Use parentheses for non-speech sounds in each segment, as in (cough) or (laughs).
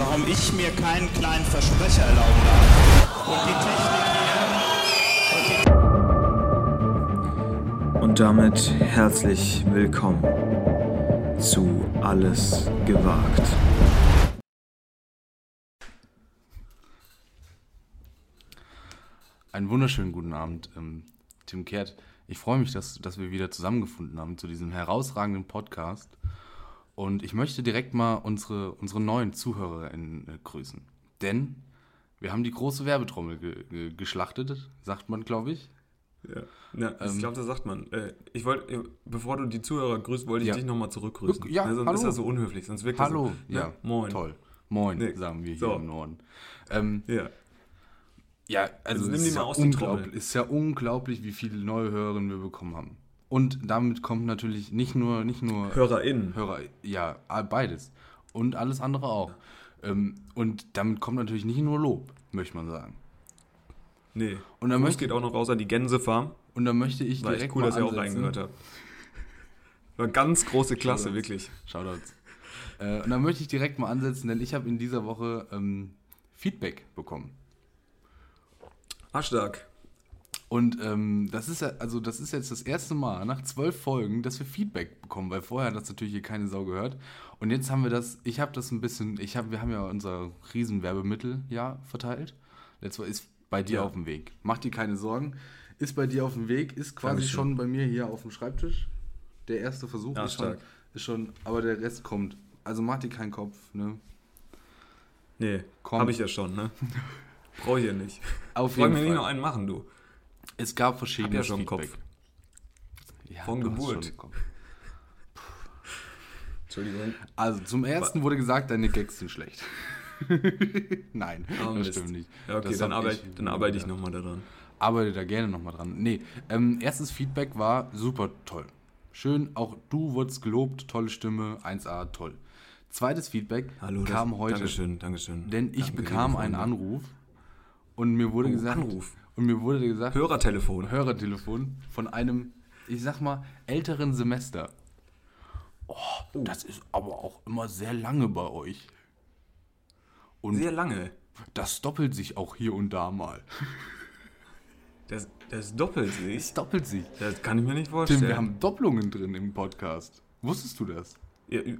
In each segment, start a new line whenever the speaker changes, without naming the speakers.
warum ich mir keinen kleinen Versprecher erlauben darf. Und die
Technik Und damit herzlich willkommen zu Alles gewagt.
Einen wunderschönen guten Abend, ähm, Tim Kehrt. Ich freue mich, dass, dass wir wieder zusammengefunden haben zu diesem herausragenden Podcast. Und ich möchte direkt mal unsere, unsere neuen ZuhörerInnen äh, grüßen. Denn wir haben die große Werbetrommel ge ge geschlachtet, sagt man, glaube ich.
Ja, ja ich ähm, glaube, das sagt man. Äh, ich wollte, äh, bevor du die Zuhörer grüßt, wollte ich ja. dich nochmal zurückgrüßen.
Ja, sonst
hallo.
ist
das so unhöflich. Sonst wirkt
hallo,
so,
ja, moin. Toll. Moin, nee. sagen wir hier so. im Norden. Ähm, ja. Ja, also es ist, ja unglaublich, ist ja unglaublich, wie viele neue Hörerinnen wir bekommen haben. Und damit kommt natürlich nicht nur, nicht nur
HörerInnen.
Hörer, ja, beides. Und alles andere auch. Ähm, und damit kommt natürlich nicht nur Lob, möchte man sagen.
Nee. Und dann möchte, geht auch noch raus an die Gänsefarm.
Und dann möchte ich
War direkt cool, dass ihr auch reingehört habt. War ganz große Klasse, Shoutouts. wirklich.
Shoutouts. Äh, und dann möchte ich direkt mal ansetzen, denn ich habe in dieser Woche ähm, Feedback bekommen.
Stark.
Und ähm, das ist ja, also das ist jetzt das erste Mal nach zwölf Folgen, dass wir Feedback bekommen, weil vorher hat das natürlich hier keine Sau gehört. Und jetzt haben wir das, ich habe das ein bisschen, ich habe, wir haben ja unser Riesenwerbemittel ja verteilt. Letztes ist bei dir ja. auf dem Weg. Mach dir keine Sorgen. Ist bei dir auf dem Weg, ist quasi schon bei mir hier auf dem Schreibtisch. Der erste Versuch ja, ist, schon, ist schon, aber der Rest kommt. Also mach dir keinen Kopf, ne?
Nee, habe ich ja schon, ne? (laughs) Brauche ich ja nicht.
Auf jeden
Fall. mir nicht noch einen machen, du.
Es gab verschiedene
ja schon Feedback. Kopf.
Ja,
Von Geburt. Entschuldigung.
Also zum ersten wurde gesagt, deine Gags sind schlecht. (laughs) Nein,
oh, das stimmt nicht. Ja, okay, dann, arbeit, ich, dann arbeite ich nochmal daran.
Arbeite da gerne nochmal dran. Nee, ähm, erstes Feedback war super toll. Schön, auch du wurdest gelobt, tolle Stimme, 1A, toll. Zweites Feedback
Hallo,
kam
das,
heute.
Dankeschön, Dankeschön.
Denn ich Danke, bekam einen Anruf und mir wurde oh, gesagt.
Anruf.
Und mir wurde gesagt.
Hörertelefon.
Hörertelefon von einem, ich sag mal, älteren Semester. Oh, oh. das ist aber auch immer sehr lange bei euch.
Und sehr lange.
Das doppelt sich auch hier und da mal.
Das, das doppelt sich?
Das doppelt sich.
Das kann ich mir nicht vorstellen. Tim,
wir haben Doppelungen drin im Podcast. Wusstest du das?
Ja, ne,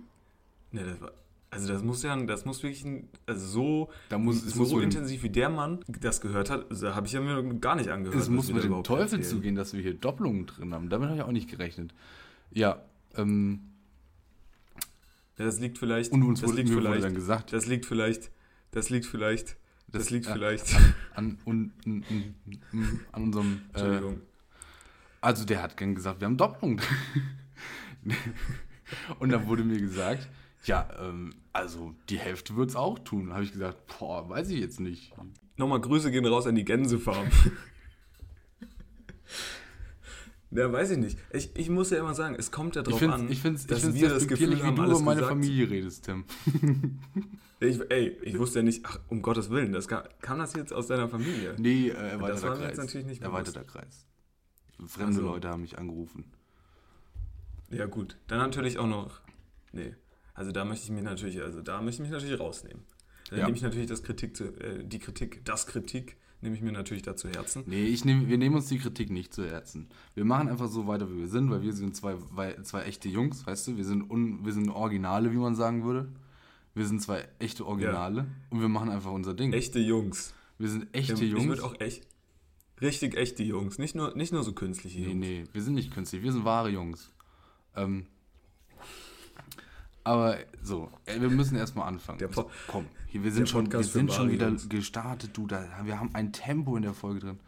das war, also das muss ja, das muss wirklich ein, also so,
da muss,
so intensiv wie der Mann das gehört hat, da habe ich ja mir gar nicht angehört.
Es muss mit dem Teufel erzählen. zugehen, dass wir hier Doppelungen drin haben. Damit habe ich auch nicht gerechnet. Ja, ähm.
Ja, das liegt vielleicht.
Und uns
das
wurde,
liegt vielleicht,
dann gesagt.
Das liegt vielleicht. Das liegt vielleicht. Das, das liegt äh, vielleicht.
An, an, an, an unserem. Äh, Entschuldigung. Äh, also der hat gern gesagt, wir haben Doppelungen. (laughs) Und dann wurde mir gesagt, ja, ähm, also die Hälfte wird es auch tun. Habe ich gesagt, boah, weiß ich jetzt nicht.
Nochmal Grüße gehen raus an die Gänsefarm. (laughs) Ja, weiß ich nicht. Ich, ich muss ja immer sagen, es kommt ja drauf
ich
an,
ich find's, dass ich wir das Gefühl haben, wie du über meine gesagt. Familie redest, Tim. (laughs)
ich, ey, ich wusste ja nicht, ach, um Gottes Willen, das kam, kam das jetzt aus deiner Familie?
Nee, äh, erweiterter
das war Kreis. Jetzt natürlich nicht
erweiterter Kreis. Fremde also. Leute haben mich angerufen.
Ja gut, dann natürlich auch noch, nee, also da möchte ich mich natürlich, also da möchte ich mich natürlich rausnehmen. Dann ja. nehme ich natürlich das Kritik zu, äh, die Kritik, das Kritik nehme ich mir natürlich da zu Herzen.
Nee, ich nehm, wir nehmen uns die Kritik nicht zu Herzen. Wir machen einfach so weiter, wie wir sind, weil wir sind zwei, zwei echte Jungs, weißt du? Wir sind, un, wir sind Originale, wie man sagen würde. Wir sind zwei echte Originale ja. und wir machen einfach unser Ding.
Echte Jungs.
Wir sind echte
ich
Jungs. Ich
würde auch echt, richtig echte Jungs, nicht nur, nicht nur so künstliche Jungs.
Nee, nee, wir sind nicht künstlich, wir sind wahre Jungs. Ähm, aber so, wir müssen erstmal anfangen.
Der
so, komm, hier, wir sind schon, wir sind schon wieder gestartet, du, da, wir haben ein Tempo in der Folge drin.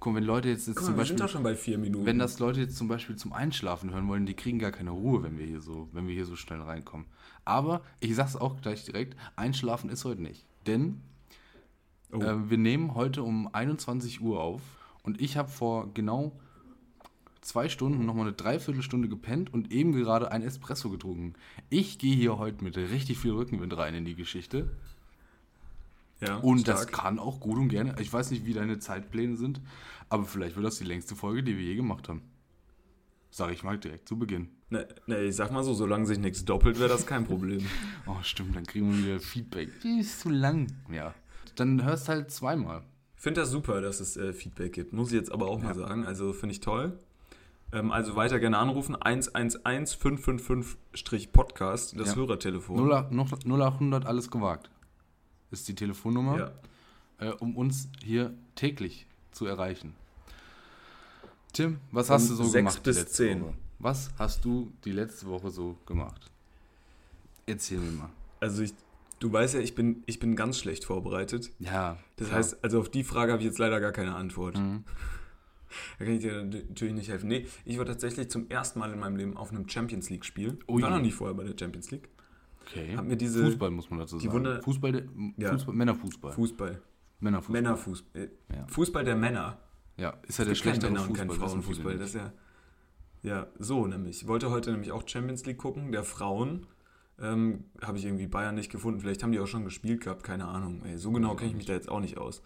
Guck, wenn Leute jetzt, jetzt
Guck
zum Beispiel.
Wir sind doch schon bei vier Minuten.
Wenn das Leute jetzt zum Beispiel zum Einschlafen hören wollen, die kriegen gar keine Ruhe, wenn wir hier so, wenn wir hier so schnell reinkommen. Aber ich sag's auch gleich direkt, Einschlafen ist heute nicht. Denn oh. äh, wir nehmen heute um 21 Uhr auf und ich habe vor genau zwei Stunden nochmal eine Dreiviertelstunde gepennt und eben gerade ein Espresso getrunken. Ich gehe hier heute mit richtig viel Rückenwind rein in die Geschichte. Ja, und stark. das kann auch gut und gerne. Ich weiß nicht, wie deine Zeitpläne sind, aber vielleicht wird das die längste Folge, die wir je gemacht haben. Sag ich mal direkt zu Beginn.
Ne, ne, ich sag mal so, solange sich nichts doppelt, wäre das kein Problem. (laughs)
Oh, stimmt, dann kriegen wir wieder Feedback. Die ist zu lang. Ja. Dann hörst halt zweimal.
Ich finde das super, dass es äh, Feedback gibt, muss ich jetzt aber auch
Ja.
mal sagen. Also finde ich toll. Ähm, also weiter gerne anrufen. 111 555-Podcast, das
Ja.
Hörertelefon.
08 noch 0800 alles gewagt. Ist die Telefonnummer,
Ja.
äh, um uns hier täglich zu erreichen. Tim, was hast
Von
du so
sechs
gemacht die
bis
letzte
zehn.
Woche? Was hast du die letzte Woche so gemacht? Erzähl mir mal.
Also ich, du weißt ja, ich bin, ich bin ganz schlecht vorbereitet.
Ja.
Das
klar.
heißt, also auf die Frage habe ich jetzt leider gar keine Antwort.
Mhm.
Da kann ich dir natürlich nicht helfen. Nee, ich war tatsächlich zum ersten Mal in meinem Leben auf einem Champions League-Spiel.
Ui.
War noch nie vorher bei der Champions League.
Okay.
Hab mir diese
Fußball muss man dazu
die
sagen.
Wunder-
Fußball, der,
Ja.
Fußball Männerfußball.
Fußball.
Männerfußball.
Männerfußball. Äh,
Ja.
Fußball der Männer.
Ja, ist ja der schlechtere
Männer- und
Fußball.
keinen
wissen
Frauenfußball. Das
nicht.
ist ja, ja, so nämlich. Ich wollte heute nämlich auch Champions League gucken, der Frauen. Ähm, habe ich irgendwie Bayern nicht gefunden. Vielleicht haben die auch schon gespielt gehabt, keine Ahnung. Ey, so genau kenne ich mich da jetzt auch nicht aus.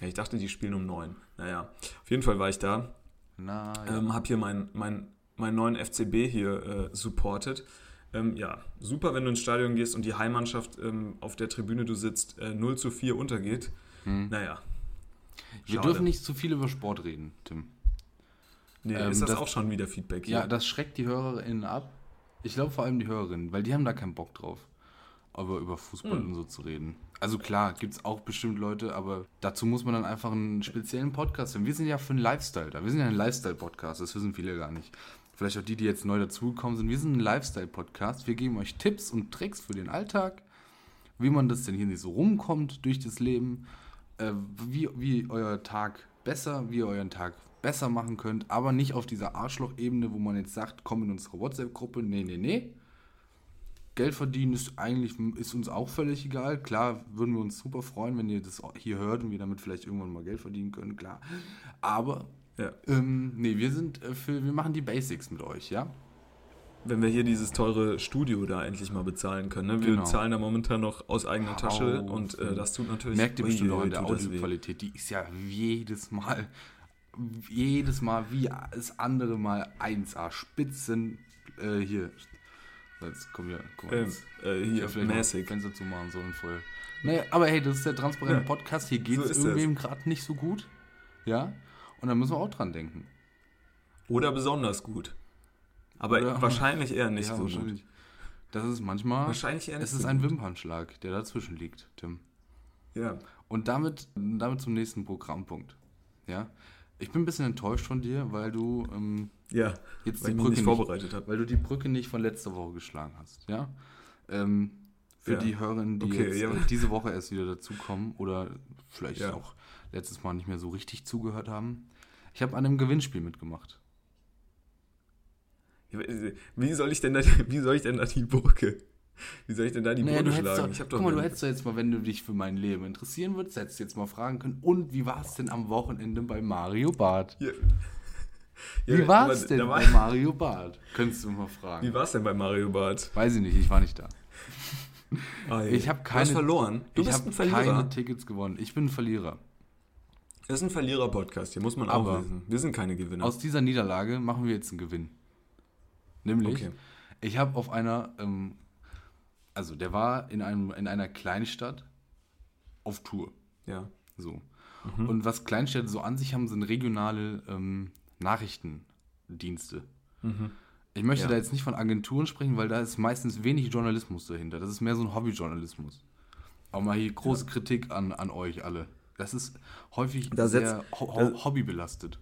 Ja, ich dachte, die spielen um neun. Naja, auf jeden Fall war ich da.
Na, ja.
Ähm, habe hier meinen mein, meinen neuen FCB hier äh, supported. Ähm, ja, super, wenn du ins Stadion gehst und die Heimmannschaft ähm, auf der Tribüne du sitzt, äh, 0 zu 4 untergeht.
Hm.
Naja.
Wir
schade.
dürfen nicht zu viel über Sport reden, Tim.
Nee,
ähm,
ist das,
das-
auch schon wieder Feedback hier?
Ja, das schreckt die HörerInnen ab. Ich glaube vor allem die Hörerinnen, weil die haben da keinen Bock drauf, aber über Fußball
Hm.
und so zu reden. Also klar, gibt es auch bestimmt Leute, aber dazu muss man dann einfach einen speziellen Podcast hören. Wir sind ja für einen Lifestyle da. Wir sind ja ein Lifestyle-Podcast, das wissen viele gar nicht. Vielleicht auch die, die jetzt neu dazugekommen sind. Wir sind ein Lifestyle-Podcast. Wir geben euch Tipps und Tricks für den Alltag, wie man das denn hier nicht so rumkommt durch das Leben, äh, wie, wie euer Tag besser, wie ihr euren Tag besser machen könnt, aber nicht auf dieser Arschloch-Ebene, wo man jetzt sagt, komm in unsere WhatsApp-Gruppe, nee, nee, nee. Geld verdienen ist eigentlich ist uns auch völlig egal. Klar, würden wir uns super freuen, wenn ihr das hier hört und wir damit vielleicht irgendwann mal Geld verdienen können, klar. Aber
Ja.
ähm, nee, wir sind äh, für, wir machen die Basics mit euch, ja?
Wenn wir hier dieses teure Studio da endlich mal bezahlen können. Ne? Wir
Genau.
zahlen da momentan noch aus eigener Tasche
Auf,
und äh, das tut natürlich.
Merkt ihr bestimmt auch
ui,
der. Audioqualität, die ist ja jedes Mal, jedes Mal wie das andere Mal 1A, Spitzen, äh, hier, jetzt komm guck mal,
Ähm, äh, hier,
vielleicht
mäßig.
Fenster zu machen sollen vorher. Naja, aber hey, das ist der transparente
Ja,
Podcast, hier geht
so
es
ist das.
irgendwem gerade nicht so gut, ja, und da müssen wir auch dran denken.
Oder besonders gut. Aber
Oder-
wahrscheinlich eher nicht
ja,
so gut.
Das ist manchmal,
Wahrscheinlich eher nicht
es ist
so
ein
gut.
Wimpernschlag, der dazwischen liegt, Tim.
Ja.
Und damit, damit zum nächsten Programmpunkt. Ja, ich bin ein bisschen enttäuscht von dir, weil du ähm,
Ja.
jetzt die Brücke
nicht
nicht,
vorbereitet habe.
weil du die Brücke nicht von letzter Woche geschlagen hast. Ja, ähm, für
Ja.
die Hörerinnen, die
Okay,
jetzt
ja.
äh, (laughs) diese Woche erst wieder dazukommen oder vielleicht
Ja.
auch letztes Mal nicht mehr so richtig zugehört haben. Ich habe an einem Gewinnspiel mitgemacht.
Wie soll ich denn da, (laughs) wie soll ich denn da die Brücke? Wie soll ich denn da die
Naja,
Brücke schlagen?
doch,
ich hab
guck mal, du hättest doch jetzt mal, wenn du dich für mein Leben interessieren würdest, hättest du jetzt mal fragen können, und wie war es denn am Wochenende bei Mario Barth?
Ja.
Wie
Ja,
war
aber
es denn
war-
bei Mario Barth? Könntest du mal fragen.
Wie war es denn bei Mario Bart?
Weiß ich nicht, ich war nicht da.
Ei,
Ich habe
Du hast
keine,
verloren. Du
ich
bist
habe
ein Verlierer.
keine Tickets gewonnen. Ich bin ein Verlierer.
Das ist ein Verlierer-Podcast, hier muss man auch
Aber-
wissen. Wir sind keine Gewinner.
Aus dieser Niederlage machen wir jetzt einen Gewinn. Nämlich,
Okay.
ich habe auf einer, ähm, also der war in, einem, in einer Kleinstadt auf Tour.
ja.
So.
Mhm.
Und was Kleinstädte so an sich haben, sind regionale ähm, Nachrichtendienste. Ich möchte
Ja.
da jetzt nicht von Agenturen sprechen, weil da ist meistens wenig Journalismus dahinter. Das ist mehr so ein Hobbyjournalismus. Aber mal hier große Kritik an, an euch alle. Das ist häufig
Da setzt-
sehr ho
da-
hobbybelastet.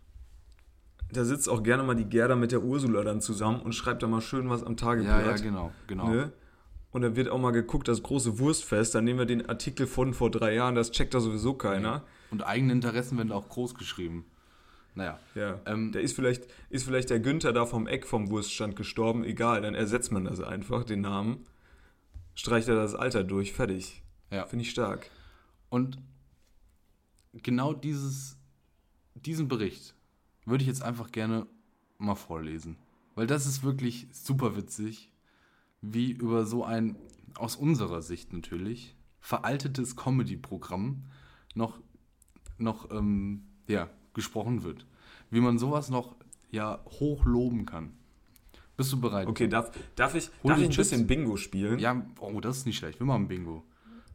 Da sitzt auch gerne mal die Gerda mit der Ursula dann zusammen und schreibt da mal schön was am
Ja,
Tageblatt.
ja, genau, genau.
Ne? Und dann wird auch mal geguckt, das große Wurstfest, dann nehmen wir den Artikel von vor drei Jahren, das checkt da sowieso keiner.
Und eigene Interessen werden auch groß geschrieben. Naja,
Ja.
Ähm,
da ist vielleicht, ist vielleicht der Günther da vom Eck vom Wurststand gestorben, egal, dann ersetzt man das einfach, den Namen. Streicht er das Alter durch, fertig.
ja.
Finde ich stark.
Und genau dieses, diesen Bericht würde ich jetzt einfach gerne mal vorlesen. Weil das ist wirklich super witzig, wie über so ein, aus unserer Sicht natürlich, veraltetes Comedy-Programm noch, noch ähm, ja, gesprochen wird. Wie man sowas noch ja hochloben kann. Bist du bereit?
Okay, darf, darf ich,
Hol
darf ich ein
Chips.
bisschen Bingo spielen?
Ja, oh, das ist nicht schlecht. Wir machen Bingo.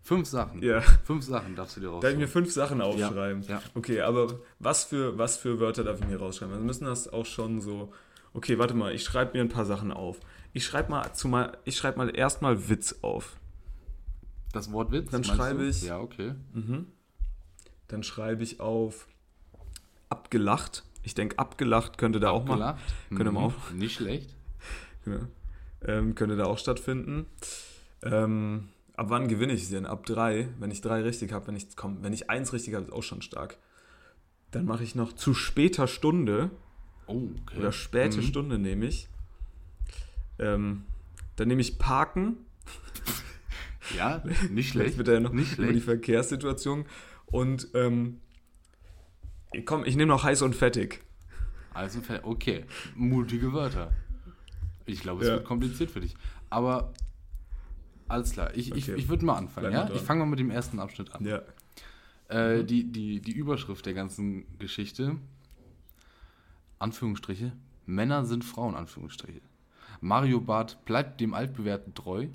Fünf Sachen.
Ja.
Fünf Sachen darfst du dir
Darf ich mir fünf Sachen aufschreiben?
ja.
Okay, aber was für, was für Wörter darf ich mir rausschreiben? Also müssen das auch schon so. Okay, warte mal, ich schreibe mir ein paar Sachen auf. Ich schreibe mal, zu mal, ich schreibe mal erstmal Witz auf.
Das Wort Witz?
Dann schreibe
du?
ich-
Ja, okay.
Dann schreibe ich auf abgelacht. Ich denke, abgelacht könnte da auch mal. Könnte
Mhm.
auch.
Nicht schlecht.
ja, (laughs) ähm, könnte da auch stattfinden. Ähm, ab wann gewinne ich denn? Ab drei. Wenn ich drei richtig habe, wenn ich komm, wenn ich eins richtig habe, ist auch schon stark. Dann mache ich noch zu später Stunde
Oh, okay.
oder späte
Mhm.
Stunde nehme ich. Ähm, dann nehme ich Parken.
Ja, nicht schlecht.
wird er ja noch
Nicht
über die
schlecht.
Verkehrssituation. Und ähm, komm, ich nehme noch heiß und fettig.
Also, fe- okay. Mutige Wörter. Ich glaube, es
Ja.
wird kompliziert für dich. Aber alles klar. Ich, ich,
Okay.
ich würde mal anfangen.
Bleib
Ja? Ich fange mal mit dem ersten Abschnitt an.
Ja.
Äh, die, die, die Überschrift der ganzen Geschichte, Anführungsstriche, Männer sind Frauen, Anführungsstriche. Mario Barth bleibt dem Altbewährten treu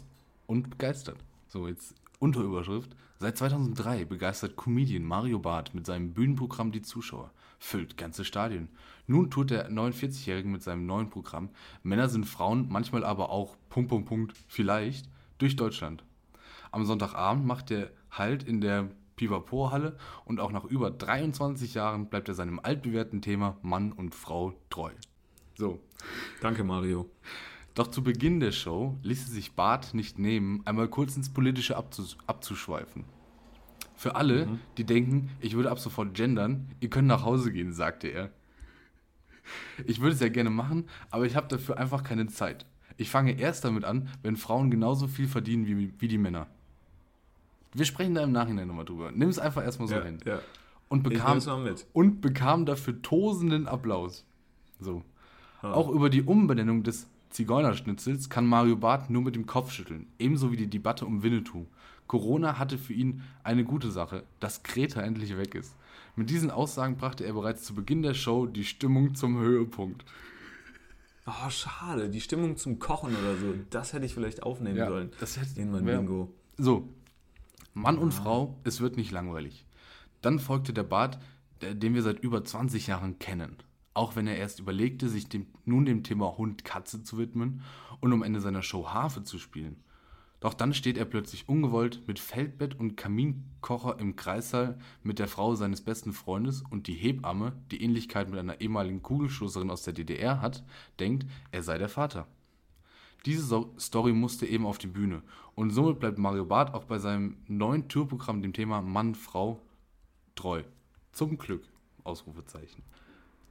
und begeistert. So, jetzt Unterüberschrift. Seit 2003 begeistert Comedian Mario Barth mit seinem Bühnenprogramm die Zuschauer, füllt ganze Stadien. Nun tut der 49-Jährige mit seinem neuen Programm Männer sind Frauen, manchmal aber auch Punkt, Punkt, Punkt, vielleicht durch Deutschland. Am Sonntagabend macht er Halt in der Pivapo-Halle und auch nach über 23 Jahren bleibt er seinem altbewährten Thema Mann und Frau treu. So.
Danke, Mario.
Doch zu Beginn der Show ließ es sich Barth nicht nehmen, einmal kurz ins Politische abzus abzuschweifen. Für alle, die denken, ich würde ab sofort gendern, ihr könnt nach Hause gehen, sagte er. Ich würde es ja gerne machen, aber ich habe dafür einfach keine Zeit. Ich fange erst damit an, wenn Frauen genauso viel verdienen wie, wie die Männer. Wir sprechen da im Nachhinein nochmal drüber. Nimm es einfach erstmal so
ja,
hin.
ja.
Und bekam, und bekam dafür tosenden Applaus. So.
Ah.
Auch über die Umbenennung des Zigeunerschnitzels kann Mario Barth nur mit dem Kopf schütteln, ebenso wie die Debatte um Winnetou. Corona hatte für ihn eine gute Sache, dass Greta endlich weg ist. Mit diesen Aussagen brachte er bereits zu Beginn der Show die Stimmung zum Höhepunkt.
Oh, schade. Die Stimmung zum Kochen oder so, das hätte ich vielleicht aufnehmen
Ja,
sollen.
das hätte-
in mein
wär-
Bingo.
So, Mann und Frau, es wird nicht langweilig. Dann folgte der Bart, den wir seit über 20 Jahren kennen. Auch wenn er erst überlegte, sich dem, nun dem Thema Hund-Katze zu widmen und am Ende seiner Show Harfe zu spielen. Doch dann steht er plötzlich ungewollt mit Feldbett und Kaminkocher im Kreissaal mit der Frau seines besten Freundes und die Hebamme, die Ähnlichkeit mit einer ehemaligen Kugelstoßerin aus der DDR hat, denkt, er sei der Vater. Diese Story musste eben auf die Bühne. Und somit bleibt Mario Barth auch bei seinem neuen Tourprogramm dem Thema Mann, Frau treu. Zum Glück. Ausrufezeichen.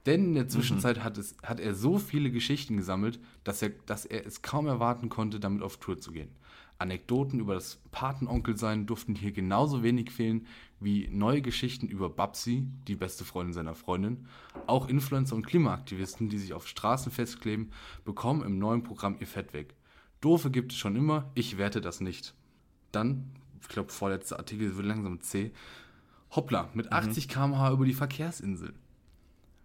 Denn in der Zwischenzeit hat, es, hat er so viele Geschichten gesammelt, dass er, dass er es kaum erwarten konnte, damit auf Tour zu gehen. Anekdoten über das Patenonkelsein durften hier genauso wenig fehlen wie neue Geschichten über Babsi, die beste Freundin seiner Freundin. Auch Influencer und Klimaaktivisten, die sich auf Straßen festkleben, bekommen im neuen Programm ihr Fett weg. Doofe gibt es schon immer, ich werte das nicht. Dann, ich glaube, vorletzter Artikel wird langsam C. Hoppla, mit 80 km/h über die Verkehrsinsel.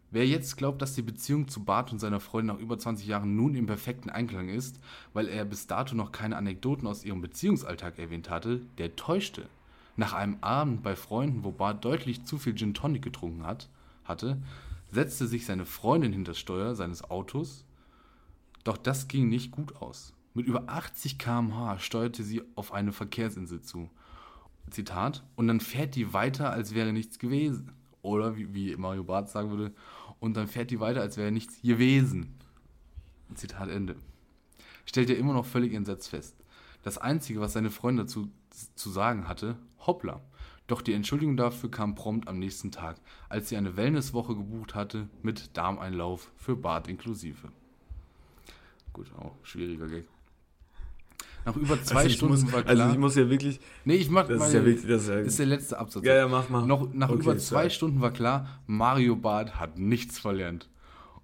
Wer jetzt glaubt, dass die Beziehung zu Bart und seiner Freundin nach über 20 Jahren nun im perfekten Einklang ist, weil er bis dato noch keine Anekdoten aus ihrem Beziehungsalltag erwähnt hatte, der täuschte. Nach einem Abend bei Freunden, wo Bart deutlich zu viel Gin Tonic getrunken hat, hatte, setzte sich seine Freundin hinter das Steuer seines Autos, doch das ging nicht gut aus. Mit über 80 km/h steuerte sie auf eine Verkehrsinsel zu. Zitat, und dann fährt die weiter, als wäre nichts gewesen. Oder wie, wie Mario Barth sagen würde, und dann fährt die weiter, als wäre nichts gewesen. Zitat Ende. Stellt er immer noch völlig entsetzt fest. Das Einzige, was seine Freundin dazu zu sagen hatte, hoppla. Doch die Entschuldigung dafür kam prompt am nächsten Tag, als sie eine Wellnesswoche gebucht hatte mit Darmeinlauf für Bart inklusive. Gut, auch schwieriger Gag. Nach über zwei
Also
Stunden
muss,
war klar.
also ich muss ja wirklich.
Nee, ich mach
Das
mal,
ist ja wirklich. Das ist ja,
ist der letzte Absatz.
ja, ja, mach mal.
Noch, nach
Okay,
über zwei
sorry.
Stunden war klar, Mario Barth hat nichts verlernt.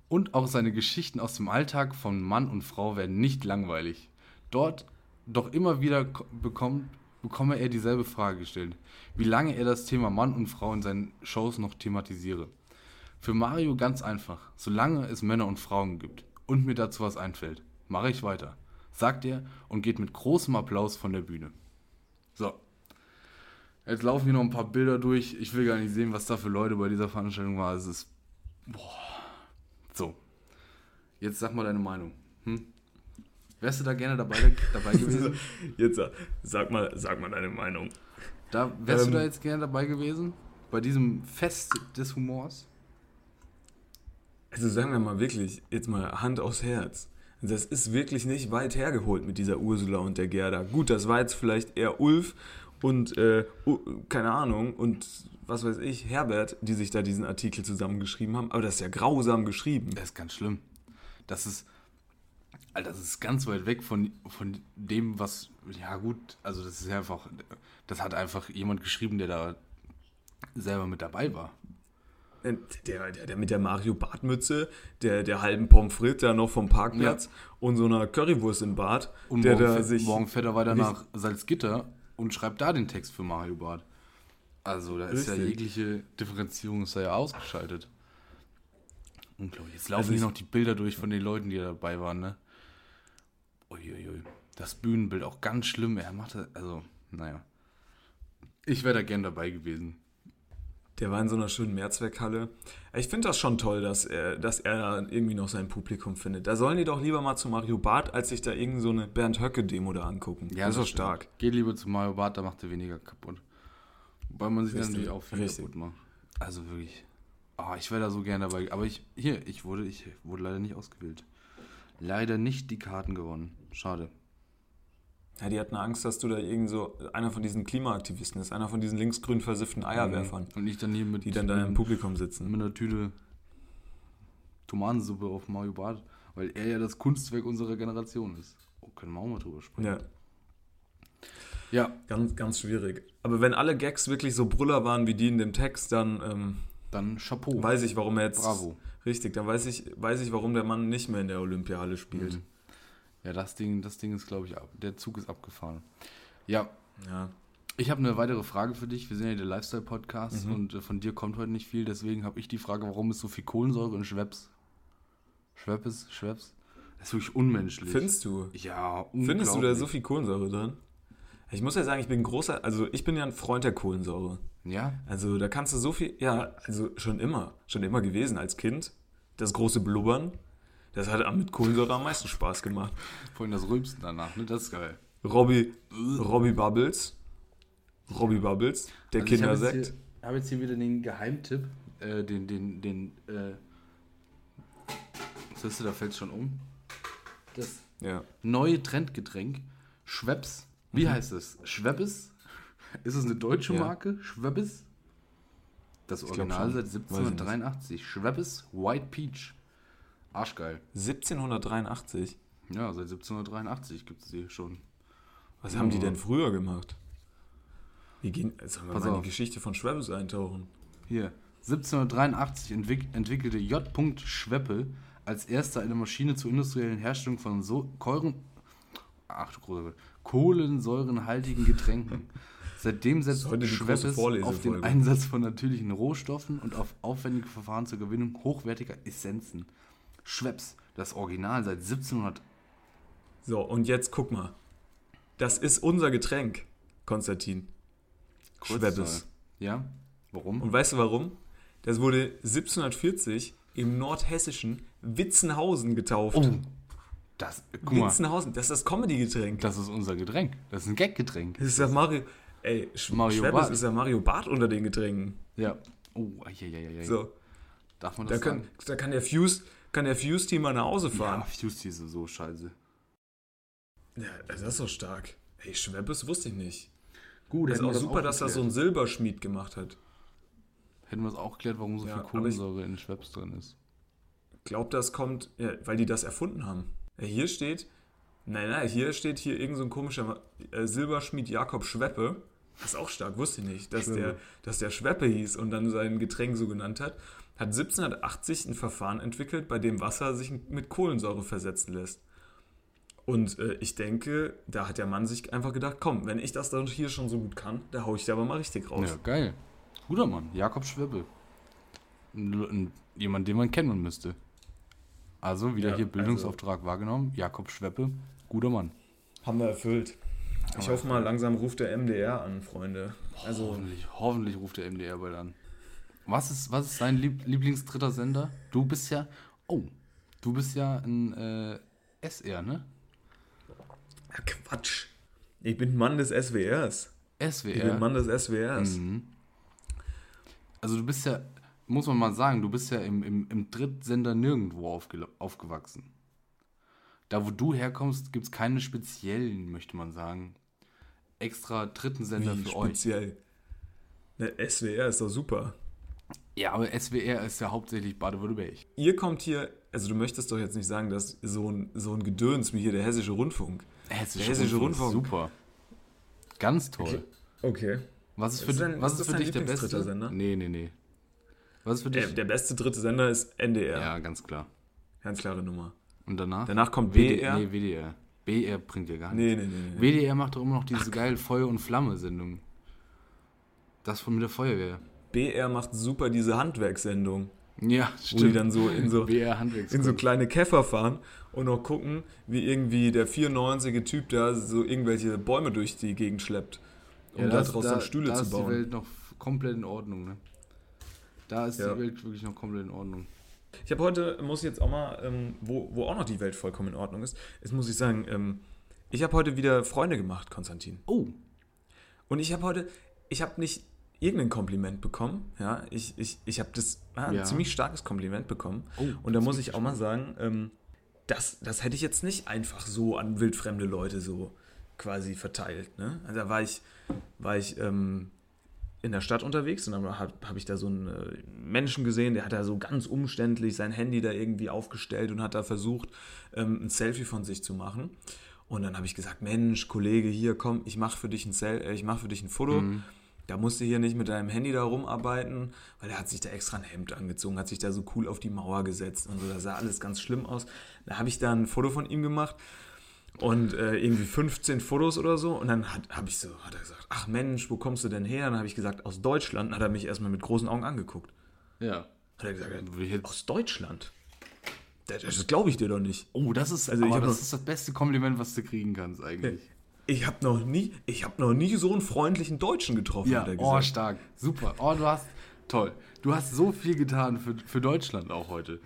Und auch seine Geschichten aus dem Alltag von Mann und Frau werden nicht langweilig. Dort doch immer wieder ko- bekommt, bekomme er dieselbe Frage gestellt. Wie lange er das Thema Mann und Frau in seinen Shows noch thematisiere. Für Mario ganz einfach. Solange es Männer und Frauen gibt und mir dazu was einfällt, mache ich weiter. Sagt er und geht mit großem Applaus von der Bühne. So. Jetzt laufen hier noch ein paar Bilder durch. Ich will gar nicht sehen, was da für Leute bei dieser Veranstaltung waren. Es ist. Boah. So. Jetzt sag mal deine Meinung. Hm? Wärst du da gerne dabei, dabei gewesen? (laughs)
Jetzt sag, sag, mal, sag mal deine Meinung.
Da, wärst
Ähm.
du da jetzt gerne dabei gewesen? Bei diesem Fest des Humors?
Also sagen wir mal wirklich, jetzt mal Hand aufs Herz. Das ist wirklich nicht weit hergeholt mit dieser Ursula und der Gerda. Gut, das war jetzt vielleicht eher Ulf und, äh, keine Ahnung, und was weiß ich, Herbert, die sich da diesen Artikel zusammengeschrieben haben. Aber das ist ja grausam geschrieben.
Das ist ganz schlimm. Das ist. Alter, das ist ganz weit weg von, von dem, was. Ja, gut, also das ist einfach. Das hat einfach jemand geschrieben, der da selber mit dabei war.
Der, der, der mit der Mario Bartmütze, der, der halben Pommes frites da noch vom Parkplatz und so einer Currywurst im Bart,
Und
der
morgen,
da
fährt-
sich.
morgen fährt er weiter
richtig-
nach Salzgitter und schreibt da den Text für Mario Bart. Also da ist ja
Richtig.
jegliche Differenzierung ist da ja ausgeschaltet. Unglaublich. Jetzt laufen
Also
hier noch die Bilder durch von den Leuten, die da dabei waren, ne? Uiuiui. Das Bühnenbild auch ganz schlimm. Er macht das, also, naja. Ich wäre da gern dabei gewesen.
Der war in so einer schönen Mehrzweckhalle. Ich finde das schon toll, dass er, dass er da irgendwie noch sein Publikum findet. Da sollen die doch lieber mal zu Mario Barth, als sich da irgend so eine Bernd Höcke-Demo da angucken. das ist doch stark.
Geht lieber zu Mario Bart, da macht er weniger kaputt. Wobei man sich dann
Richtig,
natürlich auch viel
richtig.
kaputt macht. Also wirklich. Ah, ich wäre da so gern dabei. Aber ich, hier, ich wurde, ich wurde leider nicht ausgewählt. Leider nicht die Karten gewonnen. Schade.
Ja, die hatten Angst, dass du da irgend so einer von diesen Klimaaktivisten ist, einer von diesen linksgrün versifften Eierwerfern,
Und ich dann hier mit,
die dann da im Publikum sitzen.
mit einer Tüte Tomatensuppe auf Mario Bart, weil er ja das Kunstwerk unserer Generation ist. Oh, können wir auch mal drüber sprechen.
Ja,
Ja,
ganz, ganz schwierig. Aber wenn alle Gags wirklich so Brüller waren wie die in dem Text, dann ähm,
dann Chapeau.
weiß ich, warum er jetzt.
Bravo.
Richtig, dann weiß ich, weiß ich, warum der Mann nicht mehr in der Olympiahalle spielt.
Mhm. Ja, das Ding, das Ding ist, glaube ich, ab. Der Zug ist abgefahren. Ja,
Ja.
Ich habe eine weitere Frage für dich. Wir sind ja der Lifestyle-Podcast
Mhm.
und äh, von dir kommt heute nicht viel. Deswegen habe ich die Frage, warum ist so viel Kohlensäure in Schweppes? Schweppes? Schweppes? Das ist wirklich unmenschlich.
Findest du?
Ja,
Findest du da so viel Kohlensäure drin? Ich muss ja sagen, ich bin ein großer, also ich bin ja ein Freund der Kohlensäure.
Ja,
Also da kannst du so viel, ja, also schon immer, schon immer gewesen als Kind. Das große Blubbern, das hat mit Kohlensäure am meisten Spaß gemacht.
vorhin das Rülpsen danach, ne? Das ist geil.
Robbie, Robbie Bubbles, Robbie Bubbles, der
Also ich habe jetzt,
Kindersekt.
hier- habe jetzt hier wieder den Geheimtipp, äh, den, den, den, äh, siehst du, da fällt schon um. Das
Ja.
neue Trendgetränk, Schweppes. Wie heißt es? Schweppes? Ist es eine deutsche
Ja.
Marke? Schweppes? Das Original seit
Weiß ich nicht.
1783. Schweppes White Peach. Arschgeil.
1783.
Ja, seit 1783 gibt es die schon.
Was haben die denn früher gemacht? Wie gehen, sollen wir
Pass
mal in
auf.
die Geschichte von Schweppes eintauchen?
Hier. 1783 entwick entwickelte J. Schweppe als erster eine Maschine zur industriellen Herstellung von so Keuren, ach du große kohlensäurenhaltigen Getränken. Seitdem setzt
ist heute die große
Schweppes auf den. Einsatz von natürlichen Rohstoffen und auf aufwendige Verfahren zur Gewinnung hochwertiger Essenzen. Schweppes, das Original seit 1700.
So, und jetzt guck mal. Das ist unser Getränk, Konstantin. Schweppes.
Ja? Warum?
Und weißt du warum? Das wurde 1740 im nordhessischen Witzenhausen getauft.
Oh, das, guck mal,
Witzenhausen, das ist das Comedy-Getränk.
das ist unser Getränk. Das ist ein Gag-Getränk.
Das ist ja Mario. Ey, Sch
Mario
Schweppes
Barth.
ist ja Mario Bart unter den Getränken.
Ja. Oh, eieieiei.
So,
Darf man
da
das
kann,
sagen?
da kann der Fuse, kann der Fuse-Team mal nach Hause
Ja,
fahren.
Fuse ist so scheiße.
Ja, das ist doch stark. Ey, Schweppes wusste ich nicht.
Gut,
Das ist auch super, dass das so ein Silberschmied gemacht hat.
Hätten wir es auch geklärt, warum so
Ja,
viel Kohlensäure in Schweppes drin ist.
Glaubt, das kommt, ja, weil die das erfunden haben. Ja, hier steht, nein, nein, hier steht hier irgend so ein komischer äh, Silberschmied Jakob Schweppe. Das ist auch stark, wusste ich nicht, dass
Schweppe.
der, dass der Schweppe hieß und dann sein Getränk so genannt hat. Hat 1780 ein Verfahren entwickelt, bei dem Wasser sich mit Kohlensäure versetzen lässt. Und äh, ich denke, da hat der Mann sich einfach gedacht, komm, wenn ich das dann hier schon so gut kann, da hau ich dir aber mal richtig raus.
Ja, geil. Guter Mann, Jakob Schweppe. jemand, den man kennen müsste. Also wieder ja, hier Bildungsauftrag also wahrgenommen. Jakob Schweppe, guter Mann.
Haben wir erfüllt. Ich hoffe mal, langsam ruft der MDR an, Freunde.
Also hoffentlich, hoffentlich ruft der MDR bald an. Was ist, was ist dein Lieb Lieblingsdritter Sender? Du bist ja, oh, du bist ja ein äh, SR, ne?
Ja, Quatsch. Ich bin Mann des SWRs. SWR? Ich bin Mann des SWRs. Mhm.
Also du bist ja, muss man mal sagen, du bist ja im, im, im Drittsender nirgendwo aufge aufgewachsen. Da, wo du herkommst, gibt es keine speziellen, möchte man sagen, extra dritten Sender Wie für speziell?
euch. Der SWR ist doch super.
Ja, aber SWR ist ja hauptsächlich Baden-Württemberg.
Ihr kommt hier, also du möchtest doch jetzt nicht sagen, dass so ein, so ein Gedöns wie hier der Hessische Rundfunk. Hessische der Hessische
Rundfunk. Rundfunk. Super. Ganz toll.
Okay. okay.
Was ist für, dein, was ist, ist für dich der beste Sender? Nee, nee, nee.
Was ist für dich? Der, der beste dritte Sender ist NDR.
Ja, ganz klar.
Ganz klare Nummer.
Und danach?
Danach kommt WDR.
Nee, WDR. BR bringt ja gar nichts. Nee, nee, nee, nee. WDR macht doch immer noch diese geile Feuer- und Flamme-Sendung. Das von mit der Feuerwehr.
BR macht super diese Handwerkssendung. Ja, stimmt. Wo die dann so in so, in so kleine Käfer fahren und noch gucken, wie irgendwie der 94er Typ da so irgendwelche Bäume durch die Gegend schleppt, um ja, daraus
dann Stühle da zu bauen. Da ist die Welt noch komplett in Ordnung, ne? Da ist
ja.
die Welt wirklich noch komplett in Ordnung.
Ich habe heute, muss ich jetzt auch mal, ähm, wo, wo auch noch die Welt vollkommen in Ordnung ist, ist, muss ich sagen, ähm, ich habe heute wieder Freunde gemacht, Konstantin. Oh. Und ich habe heute, ich habe nicht irgendein Kompliment bekommen, ja, ich, ich, ich habe das ah, ein ja. ziemlich starkes Kompliment bekommen. Oh, und da muss ich auch mal sagen, ähm, das, das hätte ich jetzt nicht einfach so an wildfremde Leute so quasi verteilt. Ne? Also da war ich, war ich ähm, in der Stadt unterwegs und dann habe hab ich da so einen äh, Menschen gesehen, der hat da so ganz umständlich sein Handy da irgendwie aufgestellt und hat da versucht, ähm, ein Selfie von sich zu machen. Und dann habe ich gesagt, Mensch, Kollege, hier komm, ich mache für dich ein Sel äh, ich mache für dich ein Foto. Mhm. Da musst du hier nicht mit deinem Handy da rumarbeiten, weil er hat sich da extra ein Hemd angezogen, hat sich da so cool auf die Mauer gesetzt und so. Da sah alles ganz schlimm aus. Da habe ich da ein Foto von ihm gemacht und äh, irgendwie 15 Fotos oder so. Und dann hat, ich so, hat er gesagt, ach Mensch, wo kommst du denn her? Und dann habe ich gesagt, aus Deutschland. Dann hat er mich erstmal mit großen Augen angeguckt. Ja. Hat er gesagt, aus Deutschland? Das, das glaube ich dir doch nicht.
Oh, das ist, also das ist das beste Kompliment, was du kriegen kannst eigentlich.
Ich habe noch nie, ich habe noch nie so einen freundlichen Deutschen getroffen.
Ja, oh stark, super. Oh, du hast toll. Du hast so viel getan für, für Deutschland auch heute.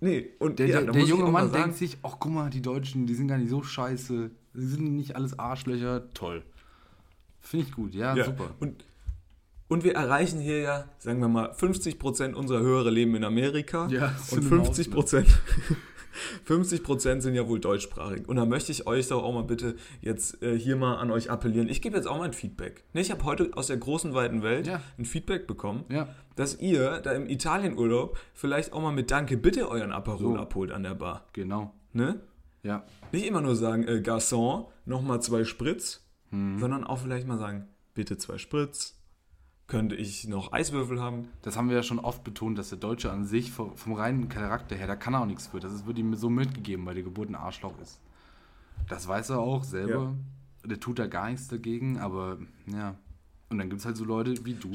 Nee, und der, ja, der, der junge Mann sagen, denkt sich, ach guck mal, die Deutschen, die sind gar nicht so scheiße. Sie sind nicht alles Arschlöcher. Toll. Finde ich gut, ja, ja, super.
Und, und wir erreichen hier ja, sagen wir mal, 50% unserer Hörer leben in Amerika. Ja, und 50%, 50% sind ja wohl deutschsprachig. Und da möchte ich euch doch auch mal bitte jetzt äh, hier mal an euch appellieren. Ich gebe jetzt auch mal ein Feedback. Ne, ich habe heute aus der großen, weiten Welt ja. ein Feedback bekommen, ja. dass ihr da im Italienurlaub vielleicht auch mal mit Danke bitte euren Aperol so. abholt an der Bar.
Genau.
Ne? Ja. Nicht immer nur sagen, äh, Garçon, nochmal zwei Spritz, hm. sondern auch vielleicht mal sagen, bitte zwei Spritz, könnte ich noch Eiswürfel haben?
Das haben wir ja schon oft betont, dass der Deutsche an sich vom, vom reinen Charakter her, da kann er auch nichts für. Das wird ihm so mitgegeben, weil der Geburt ein Arschloch ist. Das weiß er auch selber. Ja. Der tut da gar nichts dagegen, aber ja. Und dann gibt es halt so Leute wie du,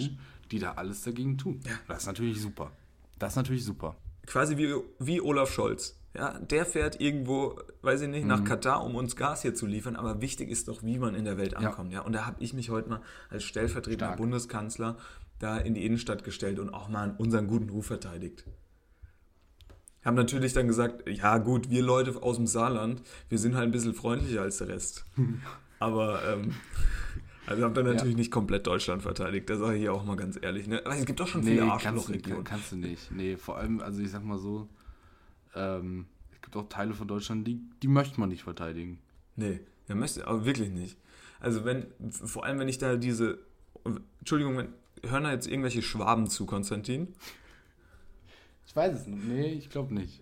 die da alles dagegen tun. Ja. Das ist natürlich super. Das ist natürlich super.
Quasi wie, wie Olaf Scholz. Ja, der fährt irgendwo, weiß ich nicht, nach mhm. Katar, um uns Gas hier zu liefern. Aber wichtig ist doch, wie man in der Welt ankommt. Ja. ja? Und da habe ich mich heute mal als stellvertretender Stark. Bundeskanzler da in die Innenstadt gestellt und auch mal unseren guten Ruf verteidigt. Haben natürlich dann gesagt, ja gut, wir Leute aus dem Saarland, wir sind halt ein bisschen freundlicher als der Rest. (laughs) Aber ähm, also habt ihr natürlich ja. nicht komplett Deutschland verteidigt, das sage ich hier auch mal ganz ehrlich. Ne? Aber es gibt doch schon nee, viele
Arschlochregionen. Kannst, kannst du nicht. Nee, vor allem, also ich sag mal so, ähm, es gibt auch Teile von Deutschland, die, die möchte man nicht verteidigen.
Nee, der möchte, aber wirklich nicht. Also wenn, vor allem wenn ich da diese, Entschuldigung, wenn, hören da jetzt irgendwelche Schwaben zu, Konstantin?
Ich weiß es nicht. Nee, ich glaube nicht.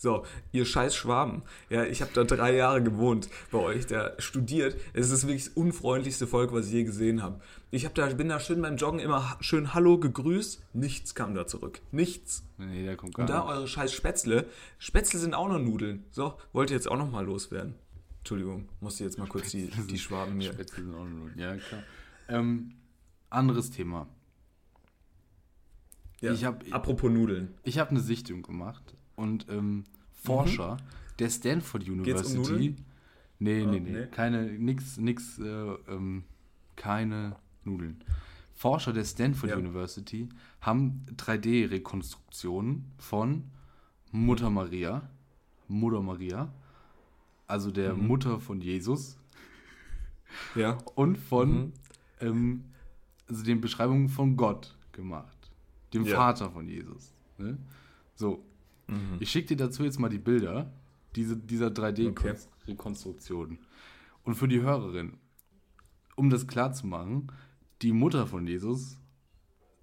So, ihr scheiß Schwaben. Ja, ich habe da drei Jahre gewohnt bei euch, da studiert. Es ist wirklich das unfreundlichste Volk, was ich je gesehen habe. Ich hab da, bin da schön beim Joggen immer schön Hallo gegrüßt. Nichts kam da zurück. Nichts. Nee, der kommt gar Und da nicht. eure scheiß Spätzle. Spätzle sind auch noch Nudeln. So, wollt ihr jetzt auch noch mal loswerden? Entschuldigung, musste jetzt mal kurz die, die Schwaben mir. Spätzle sind auch noch
Nudeln, ja klar. Ähm, anderes Thema.
Ja.
Ich hab-
Apropos Nudeln.
Ich habe eine Sichtung gemacht und ähm, Forscher der Stanford
Geht's um
University. Nee, nee,
Ah,
nee,
nee.
Keine, nix, nix, äh, ähm, keine Nudeln. Forscher der Stanford
Ja.
University haben 3D-Rekonstruktionen von Mutter Maria, Mutter Maria, also der
Mhm.
Mutter von Jesus
Ja.
und von
Mhm.
ähm, also den Beschreibungen von Gott gemacht. Dem
Ja.
Vater von Jesus. Ne? So,
Mhm.
ich schicke dir dazu jetzt mal die Bilder diese, dieser
Okay.
3D-Rekonstruktion. Und für die Hörerin, um das klar zu machen, die Mutter von Jesus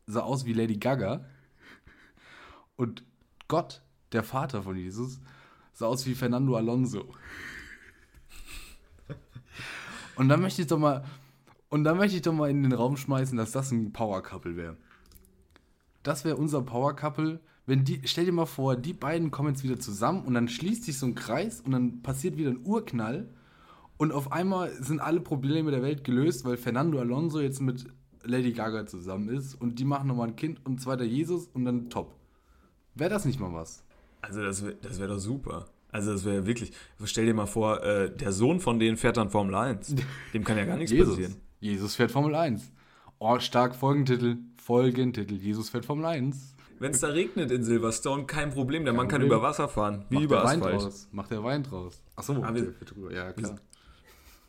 sah aus wie Lady Gaga und Gott, der Vater von Jesus, sah aus wie Fernando Alonso. Und dann möchte ich doch mal, und dann möchte ich doch mal in den Raum schmeißen, dass das ein Power Couple wäre. Das wäre unser Power Couple. Wenn die, stell dir mal vor, die beiden kommen jetzt wieder zusammen und dann schließt sich so ein Kreis und dann passiert wieder ein Urknall und auf einmal sind alle Probleme der Welt gelöst, weil Fernando Alonso jetzt mit Lady Gaga zusammen ist und die machen nochmal ein Kind und zweiter Jesus und dann top. Wäre das nicht mal was?
Also das wäre das wär doch super. Also das wäre wirklich, stell dir mal vor, äh, der Sohn von denen fährt dann Formel 1. (laughs) Dem kann ja gar nichts
Jesus.
passieren.
Jesus fährt Formel 1. Oh, stark Folgentitel. Folgentitel. Jesus fährt Formel 1.
Wenn es da regnet in Silverstone, kein Problem. Der Mann kann
Problem.
über Wasser fahren, wie
Macht
über
der Wein
Asphalt.
draus. Macht der Wein draus. Achso,
Ah, wir-
ja klar.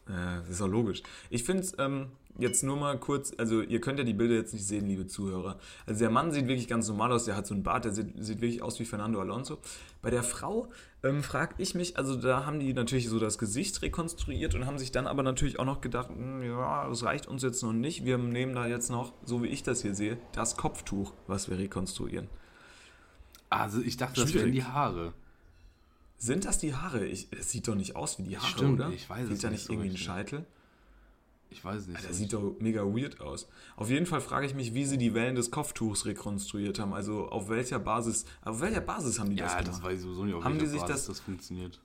Ja, das ist auch logisch. Ich finde es ähm, jetzt nur mal kurz, also ihr könnt ja die Bilder jetzt nicht sehen, liebe Zuhörer. Also der Mann sieht wirklich ganz normal aus, der hat so einen Bart, der sieht, sieht wirklich aus wie Fernando Alonso. Bei der Frau ähm, frage ich mich, also da haben die natürlich so das Gesicht rekonstruiert und haben sich dann aber natürlich auch noch gedacht, hm, ja, das reicht uns jetzt noch nicht. Wir nehmen da jetzt noch, so wie ich das hier sehe, das Kopftuch, was wir rekonstruieren.
Also ich dachte, das wären
Schwierig.
die Haare.
Sind das die Haare? Ich, es sieht doch nicht aus wie die Haare,
Stimmt,
oder?
ich weiß es
Sieht da
nicht so
irgendwie ein. Scheitel?
Ich weiß nicht.
Der sieht doch mega weird aus. Auf jeden Fall frage ich mich, wie sie die Wellen des Kopftuchs rekonstruiert haben. Also auf welcher Basis, auf welcher Basis haben die das
ja,
gemacht?
das weiß ich sowieso nicht, auf
Haben die sich
Basis
das-
das funktioniert.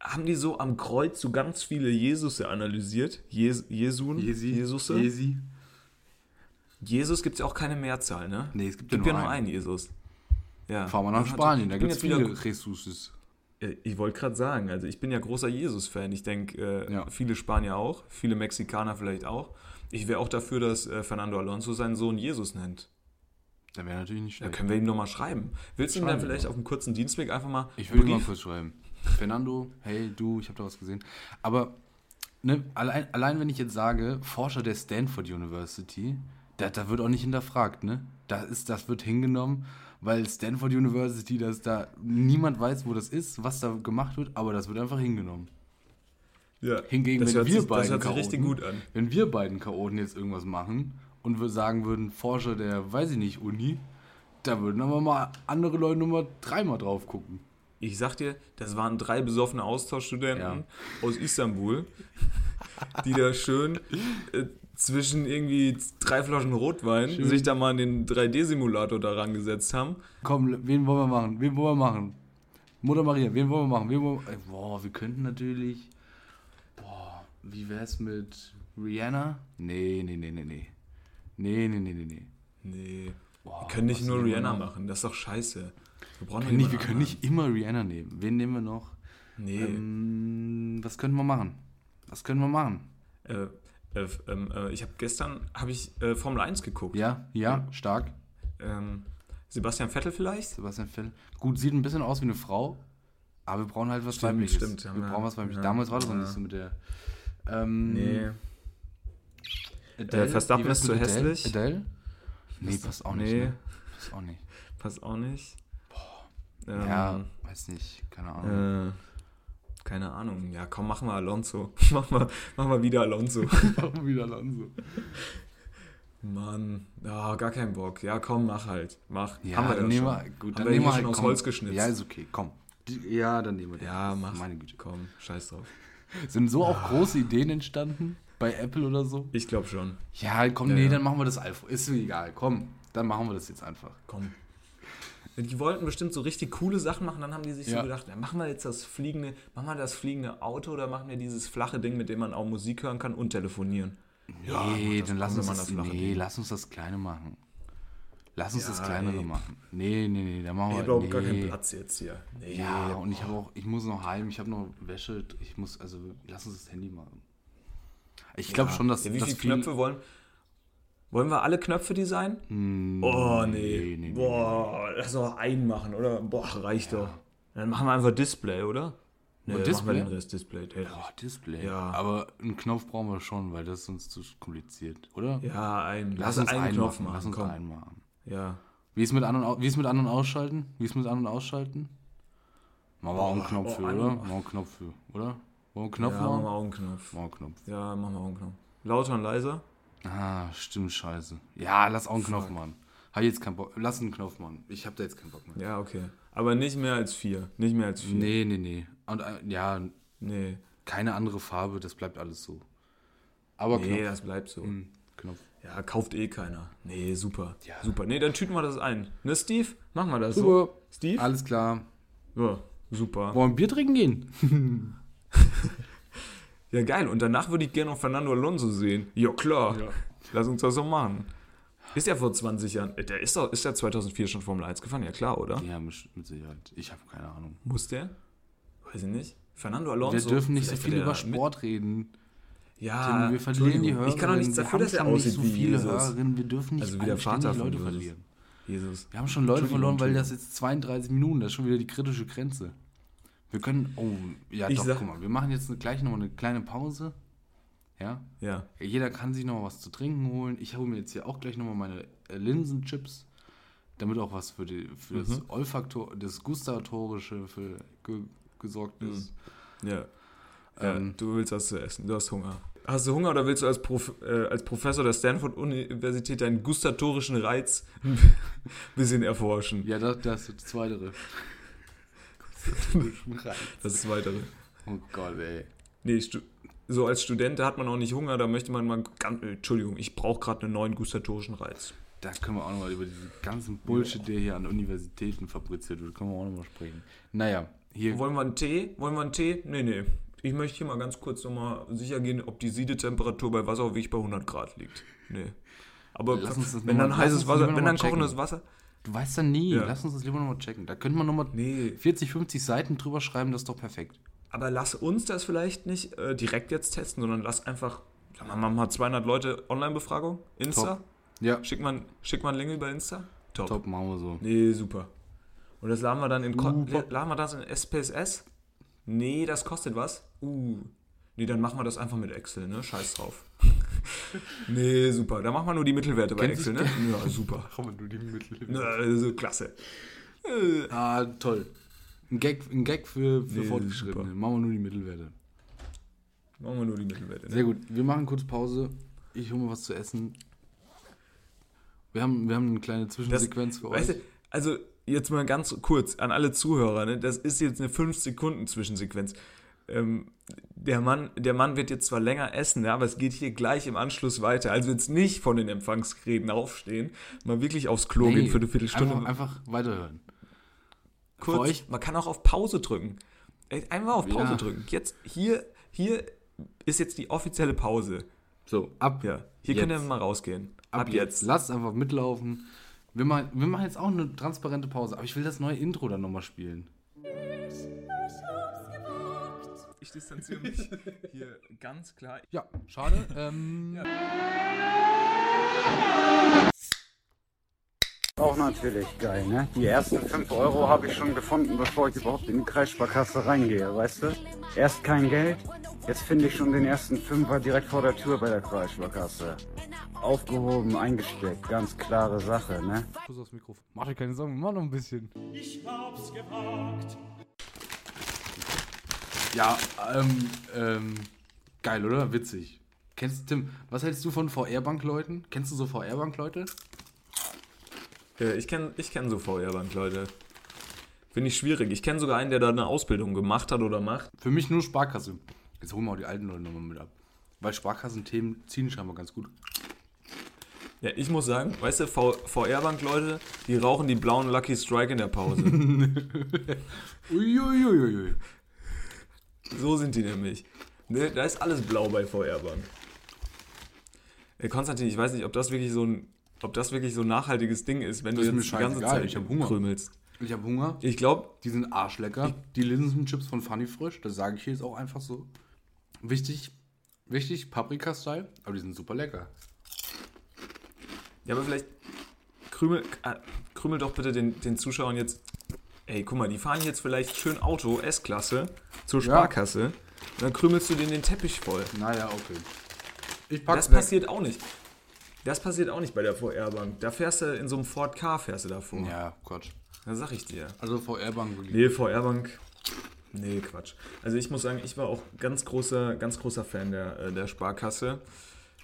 haben die so am Kreuz so ganz viele Jesusse analysiert? Jes Jesun? Jesusse?
Jesi?
Jesus gibt es ja auch keine Mehrzahl, ne?
Nee, es gibt,
gibt
ja
ja
nur einen.
einen Jesus. Ja.
Fahr mal nach Spanien, da gibt es viele Jesuses.
Ja, Ich wollte gerade sagen, also ich bin ja großer Jesus-Fan. Ich denke, äh,
Ja.
viele Spanier auch, viele Mexikaner vielleicht auch. Ich wäre auch dafür, dass äh, Fernando Alonso seinen Sohn Jesus nennt.
Da wäre natürlich nicht
Da
schlecht.
können wir ihm nochmal schreiben. Willst du ihm dann vielleicht
mal.
auf einem kurzen Dienstweg einfach mal
Ich will mal
Brief-
kurz schreiben. Fernando, hey du, ich habe da was gesehen. Aber ne, allein, allein wenn ich jetzt sage, Forscher der Stanford University, da, da wird auch nicht hinterfragt, ne? Da ist, das wird hingenommen, weil Stanford University, dass da niemand weiß, wo das ist, was da gemacht wird, aber das wird einfach hingenommen.
Ja.
Hingegen,
das
wenn wir
sich,
beiden Chaoten,
richtig gut an.
wenn wir beiden Chaoten jetzt irgendwas machen und wir sagen würden, Forscher der, weiß ich nicht, Uni, da würden aber mal andere Leute Nummer dreimal drauf gucken.
Ich sag dir, das waren drei besoffene Austauschstudenten
Ja.
aus Istanbul, die da schön äh, zwischen irgendwie drei Flaschen Rotwein
Schön.
sich da mal in den 3D-Simulator da rangesetzt haben.
Komm, wen wollen wir machen? Wen wollen wir machen? Mutter Maria, wen wollen wir machen? Wen wollen wir, Ey, boah, wir könnten natürlich. Boah, wie wär's mit Rihanna? Nee, nee, nee, nee, nee. Nee, nee, nee, nee, nee.
Nee.
Boah,
Wir können nicht nur Rihanna
noch?
machen, das ist doch scheiße. Wir brauchen
nicht, wir können nicht immer Rihanna nehmen. Wen nehmen wir noch?
Nee.
Ähm, was können wir machen? Was können wir machen?
Äh, äh, ähm, äh, ich habe gestern habe ich äh, Formel 1 geguckt.
Ja, ja, stark.
Ähm, Sebastian Vettel vielleicht?
Sebastian Vettel. Gut, sieht ein bisschen aus wie eine Frau, aber wir brauchen halt was
Stimmt,
Weibliches.
stimmt,
wir
wir-
brauchen was Weibliches.
ja,
Damals war das noch
ja.
nicht so mit der. Ähm, Adele,
Äh, Verstappen ist zu
Adele?
hässlich.
Adele? Nee, passt auch nicht.
Nee.
Ne? Passt auch nicht.
Passt auch nicht. Ähm,
ja, weiß nicht, keine Ahnung.
Äh, keine Ahnung. Ja, komm, mach mal Alonso. (laughs) mach, mal, mach mal wieder Alonso. (laughs)
Warum wieder Alonso?
Mann, ja, gar keinen Bock. Ja, komm, mach halt. Mach.
Ja,
Haben wir
dann nehmen
schon.
wir, gut,
Haben
dann
wir
nehmen
hier
wir halt,
schon aus
komm.
Holz geschnitzt.
Ja, ist okay, komm. Ja, dann nehmen wir den.
Ja, mach.
Meine Güte.
Komm, scheiß drauf. (laughs)
Sind so auch große Ideen entstanden? Bei Apple oder so?
Ich glaube schon.
Ja, komm,
Ja,
nee,
ja.
dann machen wir das einfach. Ist mir egal, komm. Dann machen wir das jetzt einfach.
Komm. Die wollten bestimmt so richtig coole Sachen machen, dann haben die sich
Ja.
so gedacht, ja, machen wir jetzt das fliegende, machen wir das fliegende Auto oder machen wir dieses flache Ding, mit dem man auch Musik hören kann und telefonieren. Ja,
nee,
das
dann lass uns das,
das flache
nee,
Ding.
lass uns das Kleine machen. Lass uns
Ja,
das kleinere
ey.
machen. Nee, nee, nee, da machen
Ich
wir.
habe überhaupt
nee.
gar keinen Platz jetzt hier. Nee.
Ja, und ich habe auch, ich muss noch heim, ich habe noch Wäsche, ich muss, also lass uns das Handy machen. Ich glaube
Ja.
schon, dass,
Ja, wie
dass
viele Knöpfe wollen. Wollen wir alle Knöpfe designen?
Hm,
Oh, nee.
nee, nee,
Boah, lass doch einen machen, oder? Boah, reicht doch. Dann machen wir einfach Display, oder? Nee,
Und
machen
Display?
wir den Rest Display. Ja,
Boah, Display.
Ja.
Aber einen Knopf brauchen wir schon, weil das ist uns zu kompliziert, oder?
ja ein.
Lass,
Lass,
uns
einen
einen
Knopf
machen.
machen.
Lass uns
komm.
einen machen.
Ja.
Wie ist mit an und au- wie ist mit an und ausschalten? Wie ist mit an und ausschalten? Machen wir auch einen Knopf
boah,
für,
an-
oder? Machen wir einen Knopf für, oder? Wollen wir einen Knopf
ja, machen wir
machen?
auch einen Knopf.
Machen wir einen Knopf.
Ja, machen wir auch einen Knopf. Lauter und leiser?
Ah, stimmt, scheiße. Ja, lass auch einen Knopf machen. Hab jetzt keinen Bock. Lass einen Knopf machen. Ich hab da jetzt keinen Bock mehr.
Ja, okay. Aber nicht mehr als vier. Nicht mehr als vier.
Nee, nee, nee. Und äh, ja,
Nee.
keine andere Farbe, das bleibt alles so. Aber
Nee,
Knopf.
das bleibt so.
Hm, Knopf.
Ja, kauft eh keiner. Nee, super.
Ja.
Super. Nee, dann tüten wir das ein. Ne, Steve? Machen wir das so.
Super.
Steve?
Alles klar.
Ja, super.
Wollen wir Bier trinken gehen? (laughs)
Ja, geil. Und danach würde ich gerne noch Fernando Alonso sehen. Ja, klar. Lass uns das so machen. Ist ja vor 20 Jahren. äh, Der ist doch, ist der 2004 schon Formel 1 gefahren? Ja, klar, oder?
Ja, mit, mit Sicherheit. Ich habe keine Ahnung.
Muss der? Weiß ich nicht. Fernando Alonso.
Wir dürfen nicht so viel über
er
Sport reden.
Ja,
Tim, wir verlieren die. Hörer.
Ich kann doch nichts dafür, dass er aussieht
so
wie
viele. Hörerinnen. Wir dürfen nicht
Also wie der Vater
Leute
Jesus.
verlieren.
Jesus.
Wir haben schon Leute verloren, weil das jetzt 32 Minuten, das ist schon wieder die kritische Grenze. Wir können, oh, ja
Ich
doch,
sag-
guck mal, wir machen jetzt gleich nochmal eine kleine Pause. Ja,
Ja.
jeder kann sich noch was zu trinken holen. Ich hole mir jetzt hier auch gleich nochmal meine äh, Linsenchips, damit auch was für, die, für
Mhm.
das Olfaktor, das Gustatorische für ge, gesorgt ist.
Ja. ja
Ähm.
du willst was zu essen. Du hast Hunger. Hast du Hunger oder willst du als, Prof, äh, als Professor der Stanford-Universität deinen gustatorischen Reiz (laughs) ein bisschen erforschen?
Ja, das, das ist das Zweite.
Das ist Weitere.
oh Gott, ey.
Nee, so als Student, da hat man auch nicht Hunger, da möchte man mal ganz, äh, Entschuldigung, ich brauche gerade einen neuen gustatorischen Reiz.
Da können wir auch nochmal über diesen ganzen Bullshit, der hier an Universitäten fabriziert wird, können wir auch nochmal sprechen. Naja, hier.
Wollen wir einen Tee? Wollen wir einen Tee? Nee, nee. Ich möchte hier mal ganz kurz nochmal sicher gehen, ob die Siedetemperatur bei Wasser wirklich bei 100 Grad liegt. Nee. Aber wenn dann heißes Wasser, wenn dann kochendes Wasser.
Du weißt ja nie,
Ja.
lass uns das lieber nochmal checken. Da könnte man nochmal
Nee.
40, 50 Seiten drüber schreiben, das ist doch perfekt.
Aber lass uns das vielleicht nicht äh, direkt jetzt testen, sondern lass einfach, sagen wir mal, mal 200 Leute Online-Befragung, Insta.
Top. Ja,
Schickt man, schickt man Link über Insta? Top.
top, machen wir so.
Nee, super. Und das laden wir dann in, laden wir das in SPSS? Nee, das kostet was. Uh. Nee, dann machen wir das einfach mit Excel, ne? Scheiß drauf. (laughs) nee, super. Dann machen wir nur die Mittelwerte bei
Kennt
Excel, ne? Ja, super. (laughs)
Haben wir nur die Mittel.
Na, so klasse. Äh,
Ah, toll. Ein Gag, ein Gag für, für
Nee,
Fortgeschrittene.
super.
Machen wir nur die Mittelwerte.
Machen wir nur die Mittelwerte. Ne?
Sehr gut. Wir machen kurz Pause. Ich hole mir was zu essen. Wir haben, wir haben eine kleine Zwischensequenz für
Weißt
euch.
du, also jetzt mal ganz kurz an alle Zuhörer, ne? das ist jetzt eine 5-Sekunden-Zwischensequenz. Ähm, der, Mann, der Mann wird jetzt zwar länger essen, ja, aber es geht hier gleich im Anschluss weiter. Also jetzt nicht von den Empfangsgeräten aufstehen, mal wirklich aufs Klo gehen für eine Viertelstunde.
Einfach, einfach weiterhören.
kurz, man kann auch auf Pause drücken. Einfach auf Pause
Ja.
drücken. Jetzt, hier, hier ist jetzt die offizielle Pause.
So, ab,
Ja, hier
Jetzt.
könnt ihr mal rausgehen. Ab, jetzt.
Lasst einfach mitlaufen. Wir machen, wir machen jetzt auch eine transparente Pause, aber ich will das neue Intro dann nochmal spielen.
Ich distanziere mich (laughs) hier ganz klar.
Ja, schade. (laughs) ähm,
Auch natürlich geil, ne? Die ersten 5 Euro habe ich schon gefunden, bevor ich überhaupt in die Kreissparkasse reingehe, weißt du? Erst kein Geld, jetzt finde ich schon den ersten Fünfer direkt vor der Tür bei der Kreissparkasse. Aufgehoben, eingesteckt, ganz klare Sache, ne?
Schuss aufs Mikrofon. Mach dir keine Sorgen, machen noch ein bisschen. Ja, ähm, ähm, geil, oder? Witzig. Kennst du, Tim, was hältst du von VR-Bank-Leuten? Kennst du so VR-Bank-Leute?
Ja, ich kenne ich kenn so VR-Bank, Leute. Finde ich schwierig. Ich kenne sogar einen, der da eine Ausbildung gemacht hat oder macht.
Für mich nur Sparkasse. Jetzt holen wir auch die alten Leute nochmal mit ab. Weil Sparkassenthemen ziehen scheinbar ganz gut.
Ja, ich muss sagen, weißt du, VR-Bank, Leute, die rauchen die blauen Lucky Strike in der Pause. (laughs) (laughs)
Uiuiuiui.
So sind die nämlich. Ne, da ist alles blau bei VR-Bank. Äh, Konstantin, ich weiß nicht, ob das wirklich so ein ob das wirklich so ein nachhaltiges Ding ist, wenn
Das
du jetzt die ganze Zeit
ich hab Hunger.
krümelst.
Ich habe Hunger.
Ich glaube,
Die sind arschlecker. Die Linsenchips von Funny Frisch, das sage ich hier jetzt auch einfach so. Wichtig, wichtig, Paprika-Style, aber die sind super lecker.
ja, aber vielleicht krümel, äh, krümel doch bitte den, den Zuschauern jetzt. Ey, guck mal, die fahren jetzt vielleicht schön Auto, S-Klasse, zur
Ja.
Sparkasse. Und dann krümelst du denen den Teppich voll.
Naja, okay. Ich pack's
Das
weg.
passiert auch nicht. Das passiert auch nicht bei der VR-Bank. Da fährst du in so einem Ford K, fährst du davor.
Ja, Quatsch.
Da sag ich dir.
Also VR-Bank wirklich.
Nee, VR-Bank. Nee, Quatsch. Also ich muss sagen, ich war auch ganz großer, ganz großer Fan der, äh, der Sparkasse.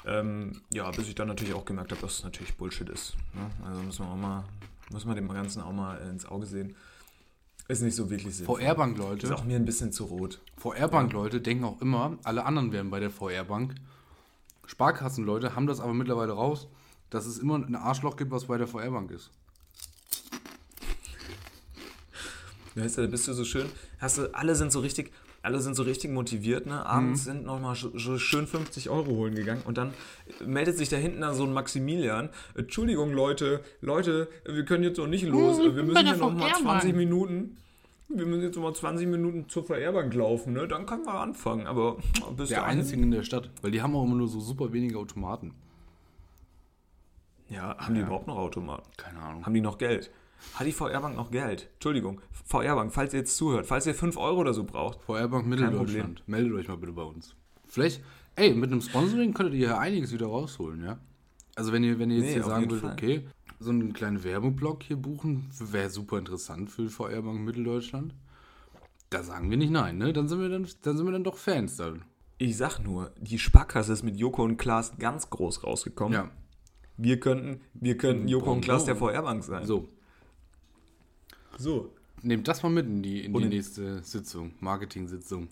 Ähm, ja, bis ich dann natürlich auch gemerkt habe, dass es natürlich Bullshit ist. Ne? Also müssen wir auch mal, muss man dem Ganzen auch mal ins Auge sehen. Ist nicht so wirklich sinnvoll.
VR-Bank,
Ist auch mir ein bisschen zu rot.
VR-Bank, Leute, denken auch immer, alle anderen wären bei der VR-Bank. Sparkassen, Leute, haben das aber mittlerweile raus, dass es immer ein Arschloch gibt, was bei der VR-Bank ist.
Du, da bist du so schön, hast du, alle sind so richtig, alle sind so richtig motiviert, ne? Abends sind nochmal so schön 50 Euro holen gegangen und dann meldet sich da hinten dann so ein Maximilian. Entschuldigung, Leute, Leute, wir können jetzt noch nicht los.
ich
Wir müssen hier nochmal
VR-Bank.
20 Minuten. Wir müssen jetzt nochmal 20 Minuten zur VR-Bank laufen, ne? Dann können wir anfangen. Aber bis
Der einzige in der Stadt, weil die haben auch immer nur so super wenige Automaten.
Ja, haben die überhaupt noch Automaten?
Keine Ahnung.
Haben die noch Geld? Hat die VR-Bank noch Geld? Entschuldigung, VR-Bank, falls ihr jetzt zuhört, falls ihr 5 Euro oder so braucht,
VR-Bank Mitteldeutschland. Meldet euch mal bitte bei uns. Vielleicht, ey, mit einem Sponsoring könntet ihr ja einiges wieder rausholen, ja? Also wenn ihr, wenn ihr jetzt
Nee,
hier sagen würdet, okay, so einen kleinen Werbeblock hier buchen, wäre super interessant für VR-Bank Mitteldeutschland. Da sagen wir nicht nein, ne? Dann sind wir dann, dann sind wir dann doch Fans dann.
Ich sag nur, die Sparkasse ist mit Joko und Klaas ganz groß rausgekommen.
Ja.
Wir könnten, wir könnten Joko und Klaas der. VR-Bank sein.
So,
So.
nehmt das mal mit in die, in die nächste Sitzung, Marketing-Sitzung.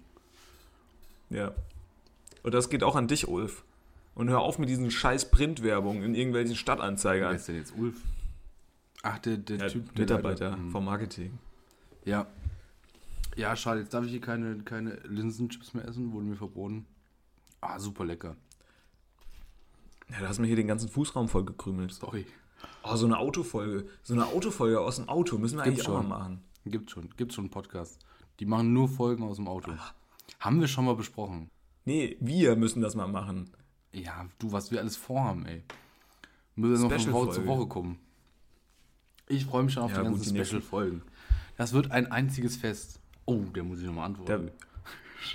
Ja. Und das geht auch an dich, Ulf. Und hör auf mit diesen scheiß Printwerbungen in irgendwelchen
Wer
Stadtanzeigern.
ist denn jetzt Ulf? Ach, der, der
Ja,
Typ, der
Mitarbeiter
Leiter. Hm.
vom Marketing.
Ja. Ja, schade, jetzt darf ich hier keine, keine Linsenchips mehr essen, wurde mir verboten. Ah, super lecker.
Ja, da hast du mir hier den ganzen Fußraum voll gekrümelt.
Sorry.
Oh, so eine Autofolge. So eine Autofolge aus dem Auto müssen wir eigentlich auch
schon.
mal machen.
Gibt schon, gibt schon einen Podcast. Die machen nur Folgen aus dem Auto. Haben wir schon mal besprochen.
Nee, wir müssen das mal machen.
Ja, du, was wir alles vorhaben, ey. Müssen noch von Woche zu. Woche kommen. Ich freue mich schon auf
Ja,
die ganzen Special-Folgen. Das wird ein einziges Fest. Oh, der muss ich nochmal antworten.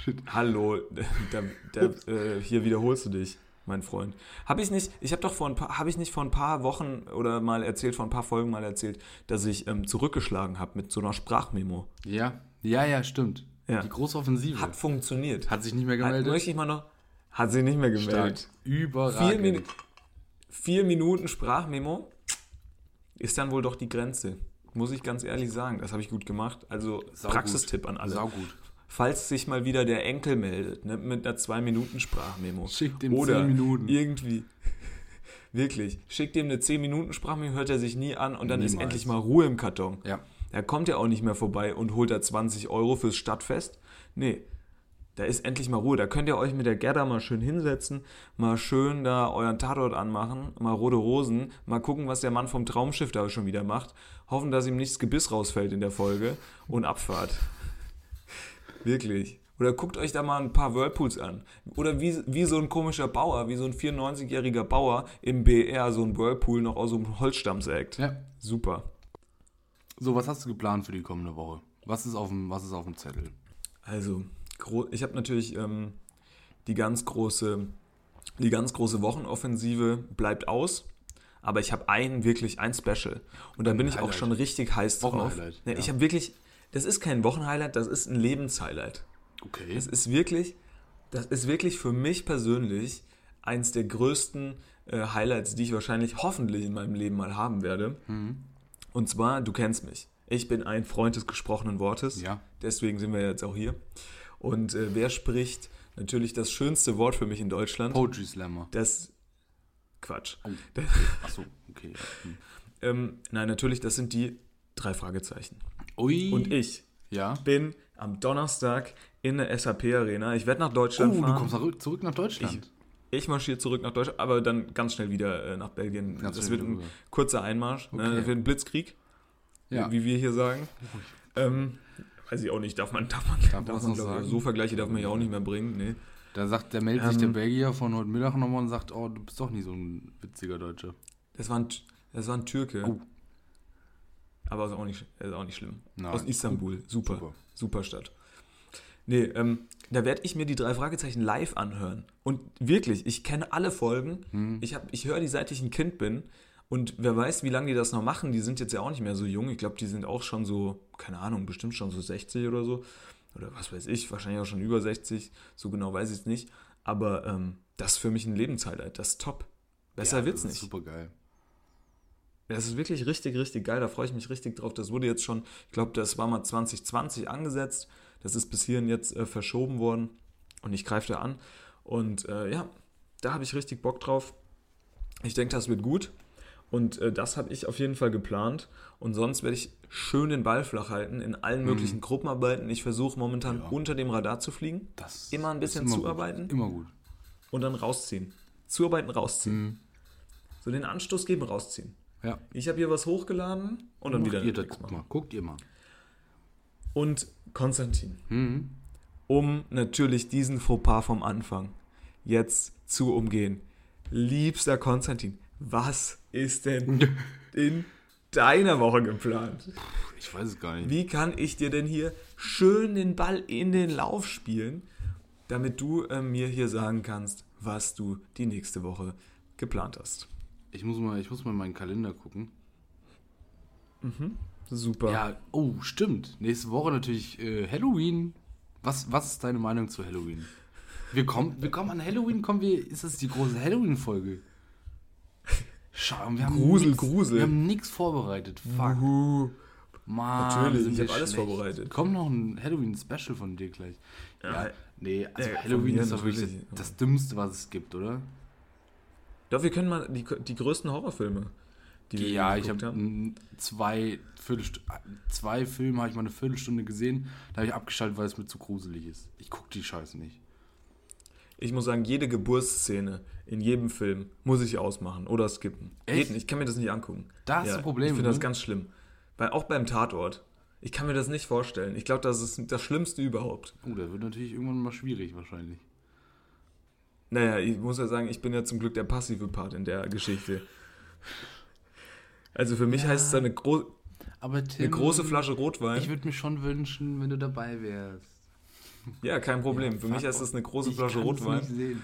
Da, (laughs) hallo, (laughs) da, da, äh, hier wiederholst du dich, mein Freund. Habe ich nicht, ich habe doch vor ein paar, habe ich nicht vor ein paar Wochen oder mal erzählt, vor ein paar Folgen mal erzählt, dass ich ähm, zurückgeschlagen habe mit so einer Sprachmemo.
ja, ja, ja, stimmt.
Ja.
Die große Offensive.
Hat funktioniert.
Hat sich nicht mehr
Hat,
gemeldet.
möchte ich mal noch, hat sie nicht mehr
Stark.
gemeldet.
Überragend.
Vier, Minu vier Minuten Sprachmemo ist dann wohl doch die Grenze. Muss ich ganz ehrlich sagen. Das habe ich gut gemacht. Also
Saugut.
Praxistipp an alle.
Saugut.
Falls sich mal wieder der Enkel meldet, ne, mit einer 2-Minuten-Sprachmemo.
Schickt ihm
Oder
10 Minuten.
irgendwie. (laughs) Wirklich. Schickt ihm eine 10-Minuten-Sprachmemo, hört er sich nie an und dann ist
Niemals.
endlich mal Ruhe im Karton.
Ja.
Da kommt er auch nicht mehr vorbei und holt da 20 Euro fürs Stadtfest. Nee, da ist endlich mal Ruhe. Da könnt ihr euch mit der Gerda mal schön hinsetzen, mal schön da euren Tatort anmachen, mal rote Rosen, mal gucken, was der Mann vom Traumschiff da schon wieder macht. Hoffen, dass ihm nicht das Gebiss rausfällt in der Folge und Abfahrt. Wirklich. Oder guckt euch da mal ein paar Whirlpools an. Oder wie, wie so ein komischer Bauer, wie so ein 94-jähriger Bauer im BR so ein Whirlpool noch aus so einem Holzstamm sägt.
Ja.
Super.
So, was hast du geplant für die kommende Woche? Was ist auf dem, was ist auf dem Zettel?
Also, ich habe natürlich ähm, die ganz große, die ganz große Wochenoffensive bleibt aus. Aber ich habe ein wirklich ein Special. Und da bin ich auch schon richtig heiß drauf. Ne,
ja.
Ich habe wirklich, das ist kein Wochenhighlight, das ist ein Lebenshighlight.
Okay.
Das ist wirklich, das ist wirklich für mich persönlich eins der größten äh, Highlights, die ich wahrscheinlich hoffentlich in meinem Leben mal haben werde.
Mhm.
Und zwar, du kennst mich. Ich bin ein Freund des gesprochenen Wortes.
Ja.
Deswegen sind wir jetzt auch hier. Und äh, wer spricht natürlich das schönste Wort für mich in Deutschland?
Poetry Slammer.
Das Quatsch.
Oh. Achso, okay. Hm.
ähm, nein, natürlich, das sind die drei Fragezeichen.
Ui.
Und ich
Ja.
bin am Donnerstag in der SAP Arena. Ich werde nach Deutschland
Oh, du
fahren.
kommst zurück, zurück nach Deutschland.
Ich marschiere zurück nach Deutschland, aber dann ganz schnell wieder äh, nach Belgien.
Ganz
das wird ein
rüber.
kurzer Einmarsch. Ne?
Okay.
Das wird ein Blitzkrieg,
Ja.
wie wir hier sagen. Ähm, weiß ich auch nicht, darf man, darf man,
Darf
darf
man
glaub ich,
sagen?
so Vergleiche darf man ja auch nicht mehr bringen. Nee.
Da sagt, der meldet sich der
Ähm.
Belgier von heute Mittag nochmal und sagt, oh, du bist doch nicht so ein witziger Deutscher.
Das war ein, das war ein Türke.
Oh.
Aber ist auch nicht, ist auch nicht schlimm.
Nein.
Aus Istanbul. Super.
Super.
Super, Stadt. Nee, ähm, da werde ich mir die drei Fragezeichen live anhören. Und wirklich, ich kenne alle Folgen.
Hm.
Ich, hab- ich höre die, seit ich ein Kind bin. Und wer weiß, wie lange die das noch machen. Die sind jetzt ja auch nicht mehr so jung. Ich glaube, die sind auch schon so, keine Ahnung, bestimmt schon so 60 oder so. Oder was weiß ich, wahrscheinlich auch schon über 60. So genau weiß ich es nicht. Aber ähm, das ist für mich ein Lebenshighlight. Das ist top. Besser
Ja,
wird's
das
nicht.
super geil.
Das ist wirklich richtig, richtig geil. Da freue ich mich richtig drauf. Das wurde jetzt schon, ich glaube, das war mal 2020 angesetzt. Das ist bis hierhin jetzt äh, verschoben worden. Und ich greife da an. Und äh, ja, da habe ich richtig Bock drauf. Ich denke, das wird gut. Und äh, das habe ich auf jeden Fall geplant. Und sonst werde ich schön den Ball flach halten in allen möglichen Gruppenarbeiten. Ich versuche momentan
Mhm. Ja.
unter dem Radar zu fliegen
Das
Immer ein bisschen
immer
zuarbeiten?
Gut. Immer gut.
und dann rausziehen. Zuarbeiten, rausziehen.
Mhm.
So den Anstoß geben, rausziehen.
Ja.
Ich habe hier was hochgeladen und dann wieder
Guckt ihr, das, guckt mal, guckt ihr mal.
Und Konstantin,
Mhm.
um natürlich diesen Fauxpas vom Anfang jetzt zu umgehen. Liebster Konstantin, was ist denn (laughs) in deiner Woche geplant?
Ich weiß es gar nicht.
Wie kann ich dir denn hier schön den Ball in den Lauf spielen, damit du äh, mir hier sagen kannst, was du die nächste Woche geplant hast?
Ich muss mal, ich muss mal in meinen Kalender gucken.
Super.
Ja, oh, stimmt. Nächste Woche natürlich äh, Halloween. Was, was ist deine Meinung zu Halloween? Wir kommen, wir kommen an Halloween, kommen wir, ist das die große Halloween-Folge? Schau, wir haben
Grusel,
nix,
Grusel.
Wir haben nichts vorbereitet. Fuck.
Uhu.
Mann,
Natürlich,
sind
ich
wir
hab alles
schlecht.
vorbereitet.
Kommt noch ein Halloween-Special von dir gleich. Ja, nee, also
Ja,
Halloween ist doch wirklich
natürlich.
das, das Dümmste, was es gibt, oder?
Doch, wir können mal die, die größten Horrorfilme, die wir
Ja, ich
geguckt
habe zwei, zwei Filme habe ich mal eine Viertelstunde gesehen. Da habe ich abgeschaltet, weil es mir zu gruselig ist. Ich gucke die Scheiße nicht.
Ich muss sagen, jede Geburtsszene in jedem Film muss ich ausmachen oder skippen.
Echt?
Geht nicht, ich kann mir das nicht angucken.
Da hast du Probleme,
Ich finde das ganz schlimm. Weil auch beim Tatort. Ich kann mir das nicht vorstellen. Ich glaube, das ist das Schlimmste überhaupt.
Oh, das wird natürlich irgendwann mal schwierig wahrscheinlich.
Naja, ich muss ja sagen, ich bin ja zum Glück der passive Part in der Geschichte. Also für mich heißt es eine, gro
Tim,
eine große Flasche Rotwein.
Ich würde mir schon wünschen, wenn du dabei wärst.
ja, kein Problem. für mich heißt es eine große Flasche Rotwein.
Nicht sehen.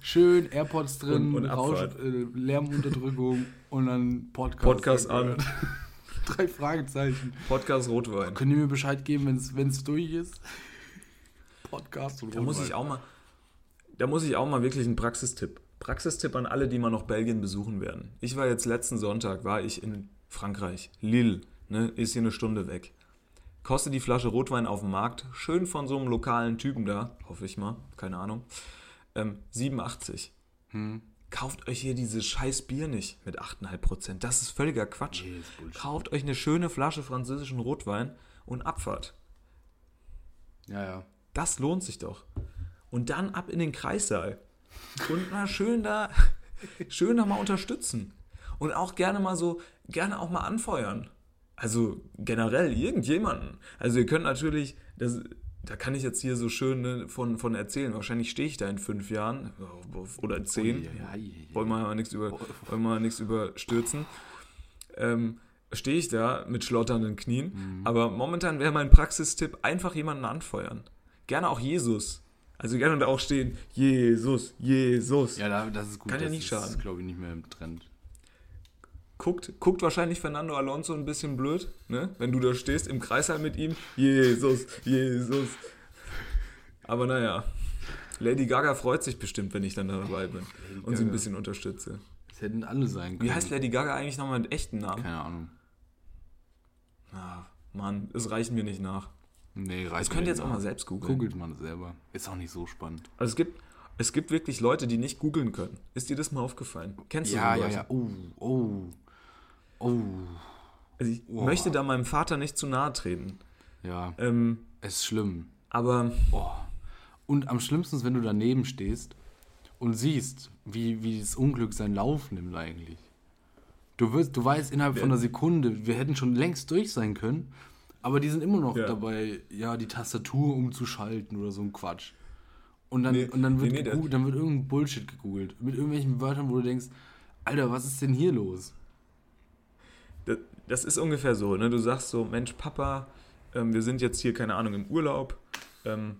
Schön, AirPods drin,
Und- und
Rausch, äh, Lärmunterdrückung und dann Podcast.
Podcast an. (laughs)
Drei Fragezeichen.
Podcast Rotwein.
Könnt ihr mir Bescheid geben, wenn es durch ist? Podcast und
Da muss ich auch mal, da muss ich auch mal wirklich einen Praxistipp. Praxistipp an alle, die mal noch Belgien besuchen werden. Ich war jetzt letzten Sonntag, war ich in Frankreich. Lille, ne, ist hier eine Stunde weg. Kostet die Flasche Rotwein auf dem Markt, schön von so einem lokalen Typen da, hoffe ich mal, keine Ahnung, ähm, 87.
Hm.
Kauft euch hier dieses scheiß Bier nicht mit 8,5%. Das ist völliger Quatsch.
Nee, ist.
Kauft euch eine schöne Flasche französischen Rotwein und Abfahrt.
Ja, ja.
Das lohnt sich doch. Und dann ab in den Kreissaal. Und mal schön da, (laughs) schön da mal unterstützen. Und auch gerne mal so, gerne auch mal anfeuern. Also generell irgendjemanden. Also ihr könnt natürlich, das, da kann ich jetzt hier so schön ne, von, von erzählen. Wahrscheinlich stehe ich da in fünf Jahren oder in zehn. Wollen wir mal nichts über, wollen wir mal nichts überstürzen. Ähm, stehe ich da mit schlotternden Knien.
Mhm.
Aber momentan wäre mein Praxistipp, einfach jemanden anfeuern. Gerne auch Jesus. Also gerne da auch stehen, Jesus, Jesus.
Ja, da, das ist gut.
Kann ja
das
nicht
ist,
schaden.
glaube ich, nicht mehr im Trend.
Guckt, guckt wahrscheinlich Fernando Alonso ein bisschen blöd, ne? wenn du da stehst im Kreißsaal mit ihm. Jesus, Jesus. Aber naja, Lady Gaga freut sich bestimmt, wenn ich dann dabei bin und sie ein bisschen unterstütze.
Das hätten alle sein können.
Wie heißt Lady Gaga eigentlich nochmal mit echten Namen?
Keine Ahnung.
Ah, Mann, es reicht mir nicht nach.
Nee, reicht
Das könnt ihr jetzt auch mal selbst googeln.
Googelt man selber. Ist auch nicht so spannend.
Also es gibt, es gibt wirklich Leute, die nicht googeln können. Ist dir das mal aufgefallen? Kennst du
Ja,
so
ja,
Leute?
ja. Oh, oh. Oh.
Also ich
Boah.
möchte da meinem Vater nicht zu nahe treten.
Ja,
Ähm,
es ist schlimm.
aber
Oh. Und am schlimmsten ist, wenn du daneben stehst und siehst, wie, wie das Unglück seinen Lauf nimmt eigentlich. Du, wirst, du weißt innerhalb von einer Sekunde, wir hätten schon längst durch sein können, aber die sind immer noch
Ja.
dabei, ja, die Tastatur umzuschalten oder so ein Quatsch. Und dann,
Nee,
und dann, wird,
nee, nee,
dann wird irgendein Bullshit gegoogelt. Mit irgendwelchen Wörtern, wo du denkst, Alter, was ist denn hier los?
Das, das ist ungefähr so, ne? Du sagst so, Mensch, Papa, ähm, wir sind jetzt hier, keine Ahnung, im Urlaub. Ähm,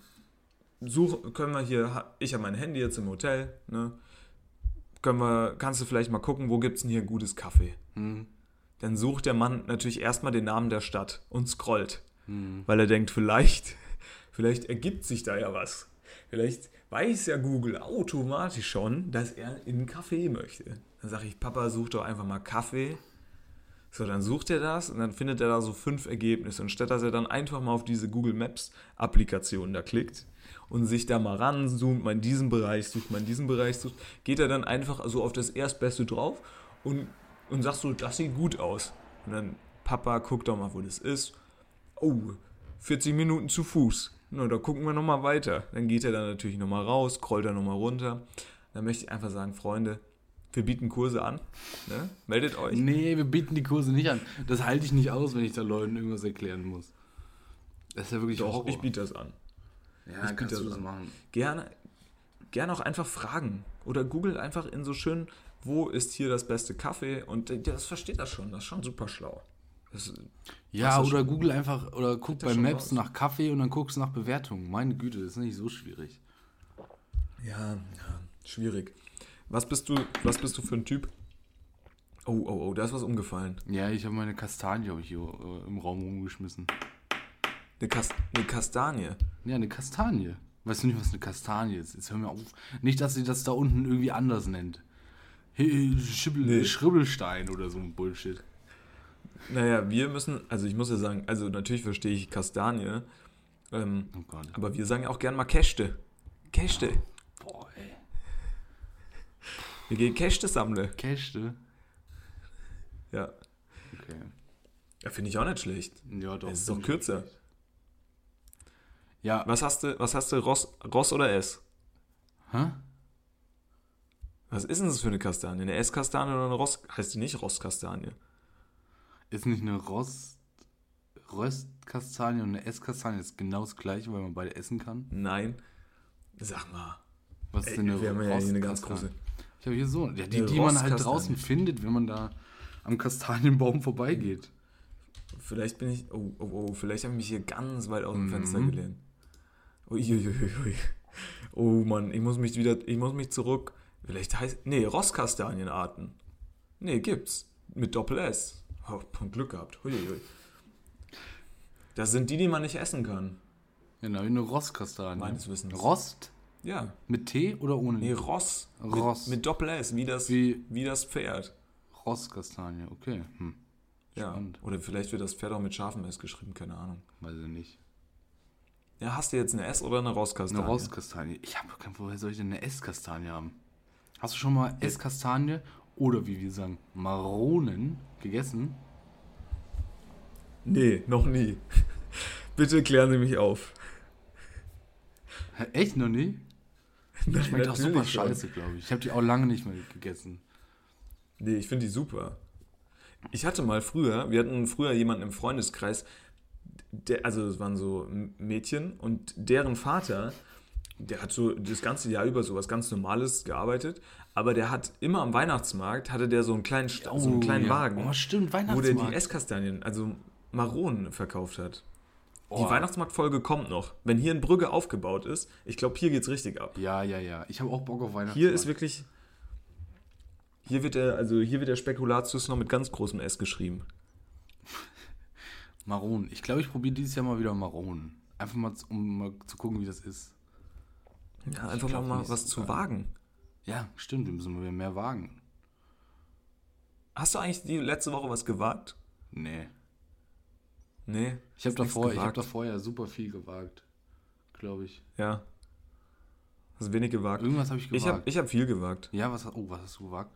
such, können wir hier, ich habe mein Handy jetzt im Hotel, ne? Können wir, kannst du vielleicht mal gucken, wo gibt's denn hier ein gutes Kaffee?
Hm.
Dann sucht der Mann natürlich erstmal den Namen der Stadt und scrollt. Weil er denkt, vielleicht, (laughs) vielleicht ergibt sich da ja was. Vielleicht weiß ja Google automatisch schon, dass er in einen Café möchte. Dann sage ich, Papa, such doch einfach mal Kaffee. So, dann sucht er das und dann findet er da so fünf Ergebnisse. Und statt dass er dann einfach mal auf diese Google Maps Applikation da klickt und sich da mal ranzoomt, mal in diesem Bereich sucht, mal in diesem Bereich sucht, geht er dann einfach so auf das Erstbeste drauf und, und sagt so, das sieht gut aus. Und dann, Papa, guck doch mal, wo das ist. Oh, 40 Minuten zu Fuß. Na, da gucken wir nochmal weiter. Dann geht er dann natürlich nochmal raus, scrollt er nochmal runter. Dann möchte ich einfach sagen, Freunde, wir bieten Kurse an. Ne? Meldet euch.
Nee, wir bieten die Kurse nicht an. Das halte ich nicht aus, wenn ich da Leuten irgendwas erklären muss. Das ist ja wirklich
Doch,
Horror.
ich biete das an.
ja,
ich
kannst
biete
du
das
das
an.
machen.
Gerne, gerne auch einfach fragen. Oder googelt einfach in so schön, wo ist hier das beste Kaffee? Und äh, das versteht das schon. Das ist schon super schlau. Das,
Ja, oder
schon-
google einfach, oder guck bei Maps
raus.
nach Kaffee und dann guckst du nach Bewertungen. Meine Güte, das ist nicht so schwierig.
ja, ja, schwierig. Was bist du, was bist du für ein Typ? Oh, oh, oh, da ist was umgefallen.
Ja, ich habe meine Kastanie hab ich hier äh, im Raum rumgeschmissen.
Eine, Kas eine Kastanie.
Ja, eine Kastanie. Weißt du nicht, was eine Kastanie ist? Jetzt hör mir auf. Nicht, dass sie das da unten irgendwie anders nennt. Hey, Schibbel,
Nee.
Schribbelstein oder so ein Bullshit.
Naja, wir müssen, also ich muss ja sagen, also natürlich verstehe ich Kastanie, ähm,
Oh Gott.
aber wir sagen ja auch gern mal Käste. Käste.
Boah, ey.
Wir gehen Käste sammeln.
Käste.
Ja.
Okay.
Ja, finde ich auch nicht schlecht.
Ja, doch.
Es ist doch kürzer.
Ja.
Was hast du, was hast du, Ross, Ross oder S?
Hä?
Was ist denn das für eine Kastanie? Eine S-Kastanie oder eine Ross? Heißt die nicht Rosskastanie?
Ist nicht eine Rost, Röstkastanie und eine Esskastanie ist genau das gleiche, weil man beide essen kann?
Nein. Sag mal.
Was ist denn eine
wir haben ja hier eine ganz
Rostkastanie?
große.
Ich habe hier so, ja, die,
Eine
die man halt
Rostkastanie.
draußen findet, wenn man da am Kastanienbaum vorbeigeht.
Vielleicht bin ich. Oh, oh, oh, vielleicht habe ich mich hier ganz weit aus dem
Mhm.
Fenster gelehnt. Uiuiui. Oh Mann, ich muss mich wieder. Ich muss mich zurück. Vielleicht heißt. Nee, Rosskastanienarten. Nee, gibt's. Mit Doppel S. Oh, Glück gehabt. Uiuiui. Das sind die, die man nicht essen kann.
Genau, eine Rostkastanie.
Meines Wissens.
Rost?
Ja.
Mit T oder ohne?
Nee, Ross.
Ross.
Mit, mit Doppel S, wie das, wie,
Wie
das Pferd.
Rostkastanie, okay. Hm,
Ja.
Spannend.
Oder vielleicht wird das Pferd auch mit scharfem S geschrieben, keine Ahnung.
weiß ich nicht.
Ja, hast du jetzt eine S oder eine Rosskastanie?
Eine Rostkastanie. Ich habe woher soll ich denn eine Esskastanie haben? Hast du schon mal Esskastanie oder wie wir sagen, Maronen gegessen?
Nee, noch nie. (laughs) Bitte klären Sie mich auf.
Echt noch nie?
Nein,
Schmeckt auch super scheiße, glaube ich. Ich habe die auch lange nicht mehr gegessen.
Nee, ich finde die super. Ich hatte mal früher, wir hatten früher jemanden im Freundeskreis, der, also es waren so Mädchen und deren Vater, der hat so das ganze Jahr über so was ganz Normales gearbeitet, aber der hat immer am Weihnachtsmarkt, hatte der so einen kleinen, Sta- so einen kleinen
ja.
Wagen,
Oh, stimmt,
wo der die
Weihnachtsmarkt.
Esskastanien, also Maronen verkauft hat. Die
Oh.
Weihnachtsmarktfolge kommt noch. Wenn hier in Brügge aufgebaut ist, ich glaube, hier geht's richtig ab.
Ja, ja, ja. Ich habe auch Bock auf Weihnachtsmarkt.
Hier ist wirklich. Hier wird der, also hier wird der Spekulatius noch mit ganz großem S geschrieben.
Maronen. Ich glaube, ich probiere dieses Jahr mal wieder Maronen. Einfach mal, um mal zu gucken, wie das ist.
Ja, einfach
glaub,
mal, was zu wagen.
Ja, stimmt. Wir müssen wieder mehr wagen.
Hast du eigentlich die letzte Woche was gewagt?
Nee.
Nee.
Ich habe davor, ich hab davor ja super viel gewagt. Glaube ich.
Ja. Hast wenig gewagt.
Irgendwas habe ich gewagt.
Ich habe ich hab viel gewagt.
ja, was, oh, was hast du gewagt?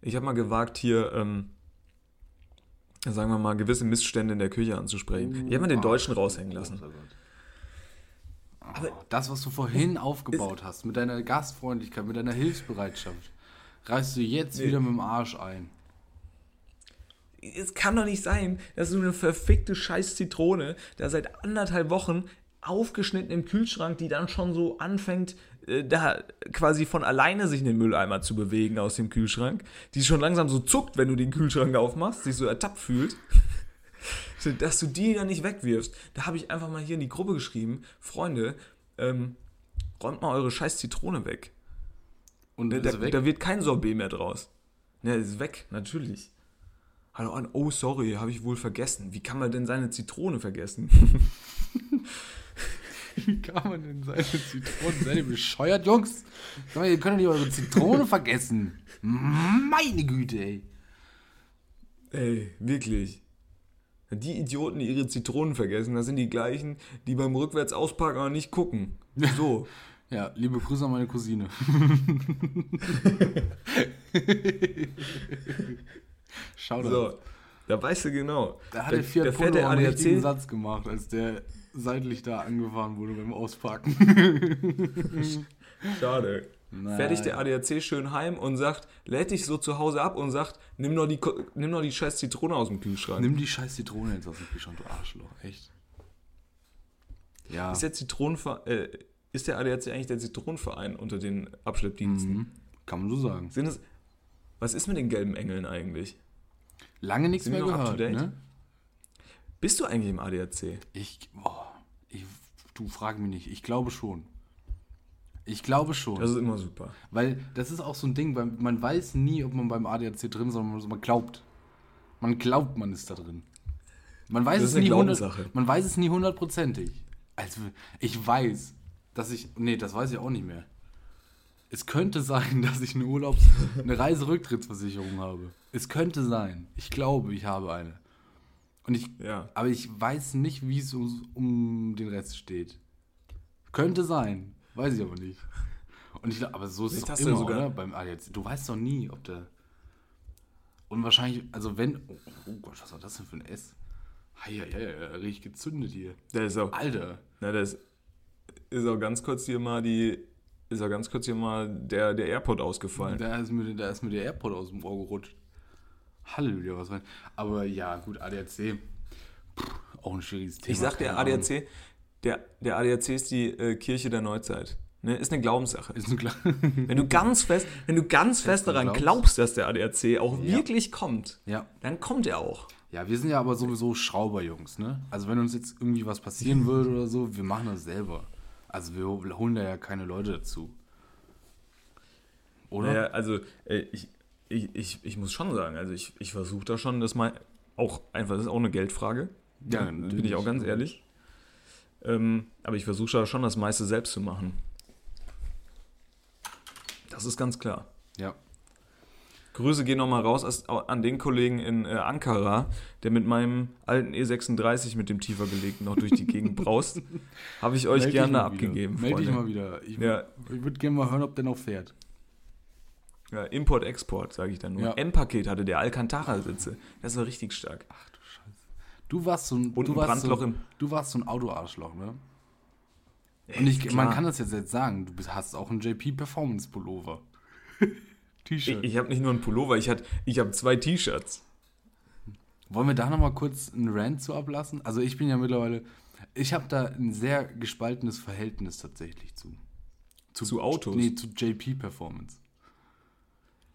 Ich habe mal gewagt, hier, ähm, sagen wir mal, gewisse Missstände in der Küche anzusprechen. ich habe mal den
Ah,
Deutschen raushängen lassen.
Oh. Aber das, was du vorhin aufgebaut hast, mit deiner Gastfreundlichkeit, mit deiner Hilfsbereitschaft, reißt du jetzt
Nee.
wieder mit dem Arsch ein.
es kann doch nicht sein, dass so eine verfickte scheiß Zitrone da seit anderthalb Wochen aufgeschnitten im Kühlschrank, die dann schon so anfängt, äh, da quasi von alleine sich in den Mülleimer zu bewegen aus dem Kühlschrank, die schon langsam so zuckt, wenn du den Kühlschrank aufmachst, sich so ertappt fühlt, dass du die dann nicht wegwirfst. Da habe ich einfach mal hier in die Gruppe geschrieben, Freunde, ähm, räumt mal eure scheiß Zitrone weg.
Und
Da, da, da wird kein Sorbet mehr draus. Ne, ist weg, natürlich. Hallo an, oh sorry, habe ich wohl vergessen. Wie kann man denn seine Zitrone vergessen? (laughs)
Wie kann man denn seine Zitronen? Seid ihr bescheuert, Jungs? Sag mal, Ihr könnt doch nicht eure Zitrone vergessen. Meine Güte, ey.
Ey, wirklich. Die Idioten, die ihre Zitronen vergessen, das sind die gleichen, die beim Rückwärts ausparken aber nicht gucken. (laughs) So.
Ja, liebe Grüße an meine Cousine. (laughs) Schau da.
so. Da weißt du genau.
Da hat der Fiat
da
Polo
der
einen richtigen. Satz gemacht, als der seitlich da angefahren wurde beim Ausparken.
Schade.
Nein.
Fertig der ADAC schön heim und sagt, lädt dich so zu Hause ab und sagt, nimm noch die, nimm noch die scheiß Zitrone aus dem Kühlschrank.
Nimm die scheiß Zitrone jetzt aus dem Kühlschrank, du Arschloch. Echt. Ja.
Ist der Zitronenver äh, ist der ADAC eigentlich der Zitronenverein unter den Abschleppdiensten?
Mhm. Kann man so sagen.
Sind es, was ist mit den gelben Engeln eigentlich?
Lange nichts mehr gehört, ne?
Bist du eigentlich im ADAC?
Ich, boah, ich, du frag mich nicht. Ich glaube schon. Ich glaube schon.
Das ist immer super.
Weil das ist auch so ein Ding, weil man weiß nie, ob man beim ADAC drin ist, sondern man glaubt. Man glaubt, man ist da drin. Man weiß
Das
es nie hundert-
Glaubenssache.
Man weiß es nie hundertprozentig. Also ich weiß, dass ich. Nee, das weiß ich auch nicht mehr. Es könnte sein, (laughs) dass ich eine Urlaubs-, eine Reiserücktrittsversicherung habe. Es könnte sein. Ich glaube, ich habe eine. Und ich,
Ja.
aber ich weiß nicht, wie es um, um den Rest steht. Könnte sein, weiß ich aber nicht. Und ich glaub, aber so ist es doch immer,
sogar-
oder? Beim ADAC. Du weißt doch nie, ob der. Und wahrscheinlich, also wenn. Oh, oh Gott, was war das denn für ein S? Ja, ja, ja, richtig gezündet hier.
Der ist auch,
Alter.
na, das ist auch ganz kurz hier mal die, ist auch ganz kurz hier mal der, der Airpod ausgefallen.
Da ist, mir, da ist mir der Airpod aus dem Ohr gerutscht. Halleluja, was rein. Aber ja, gut, ADAC. Puh, auch ein schwieriges Thema.
Ich sag,
Ahnung.
ADAC, der, der ADAC ist die äh, Kirche der Neuzeit. Ne? Ist eine Glaubenssache.
Ist ein klar. (laughs)
Wenn du ganz fest, wenn du ganz fest daran
glaubst.
dass der ADAC auch
Ja.
wirklich kommt,
ja.
dann kommt er auch.
Ja, wir sind ja aber sowieso Schrauberjungs, ne? Also wenn uns jetzt irgendwie was passieren (laughs) würde oder so, wir machen das selber. Also wir holen da ja keine Leute dazu. Oder?
Naja, also äh, ich, ich, ich, ich muss schon sagen, also ich, ich versuche da schon, das mal auch einfach, das ist auch eine Geldfrage.
Ja,
bin ich auch ganz ehrlich. Ähm, aber ich versuche schon das meiste selbst zu machen. Das ist ganz klar.
Ja.
Grüße gehen nochmal raus an den Kollegen in äh, Ankara, der mit meinem alten E36 mit dem tiefer gelegten noch durch die Gegend braust. (laughs) Habe ich euch
Meld
gerne abgegeben.
Wieder. Meld dich mal wieder. Ich,
Ja.
ich würde gerne mal hören, ob der noch fährt.
Ja, Import-Export, sage ich dann nur.
Ja.
M-Paket hatte der Alcantara-Sitze. Das war richtig stark.
Ach du warst so ein,
Und
du
ein
warst
Brandloch
so,
im-
Du warst so ein Autoarschloch, ne? Und ich,
klar.
man kann das jetzt, jetzt sagen, du hast auch einen JP Performance Pullover. (laughs) T-Shirt.
Ich, ich habe nicht nur einen Pullover, ich, hat- ich habe zwei T-Shirts.
Wollen wir da nochmal kurz einen Rant zu ablassen? Also ich bin ja mittlerweile, ich habe da ein sehr gespaltenes Verhältnis tatsächlich zu.
Zu Autos?
Nee, zu JP Performance.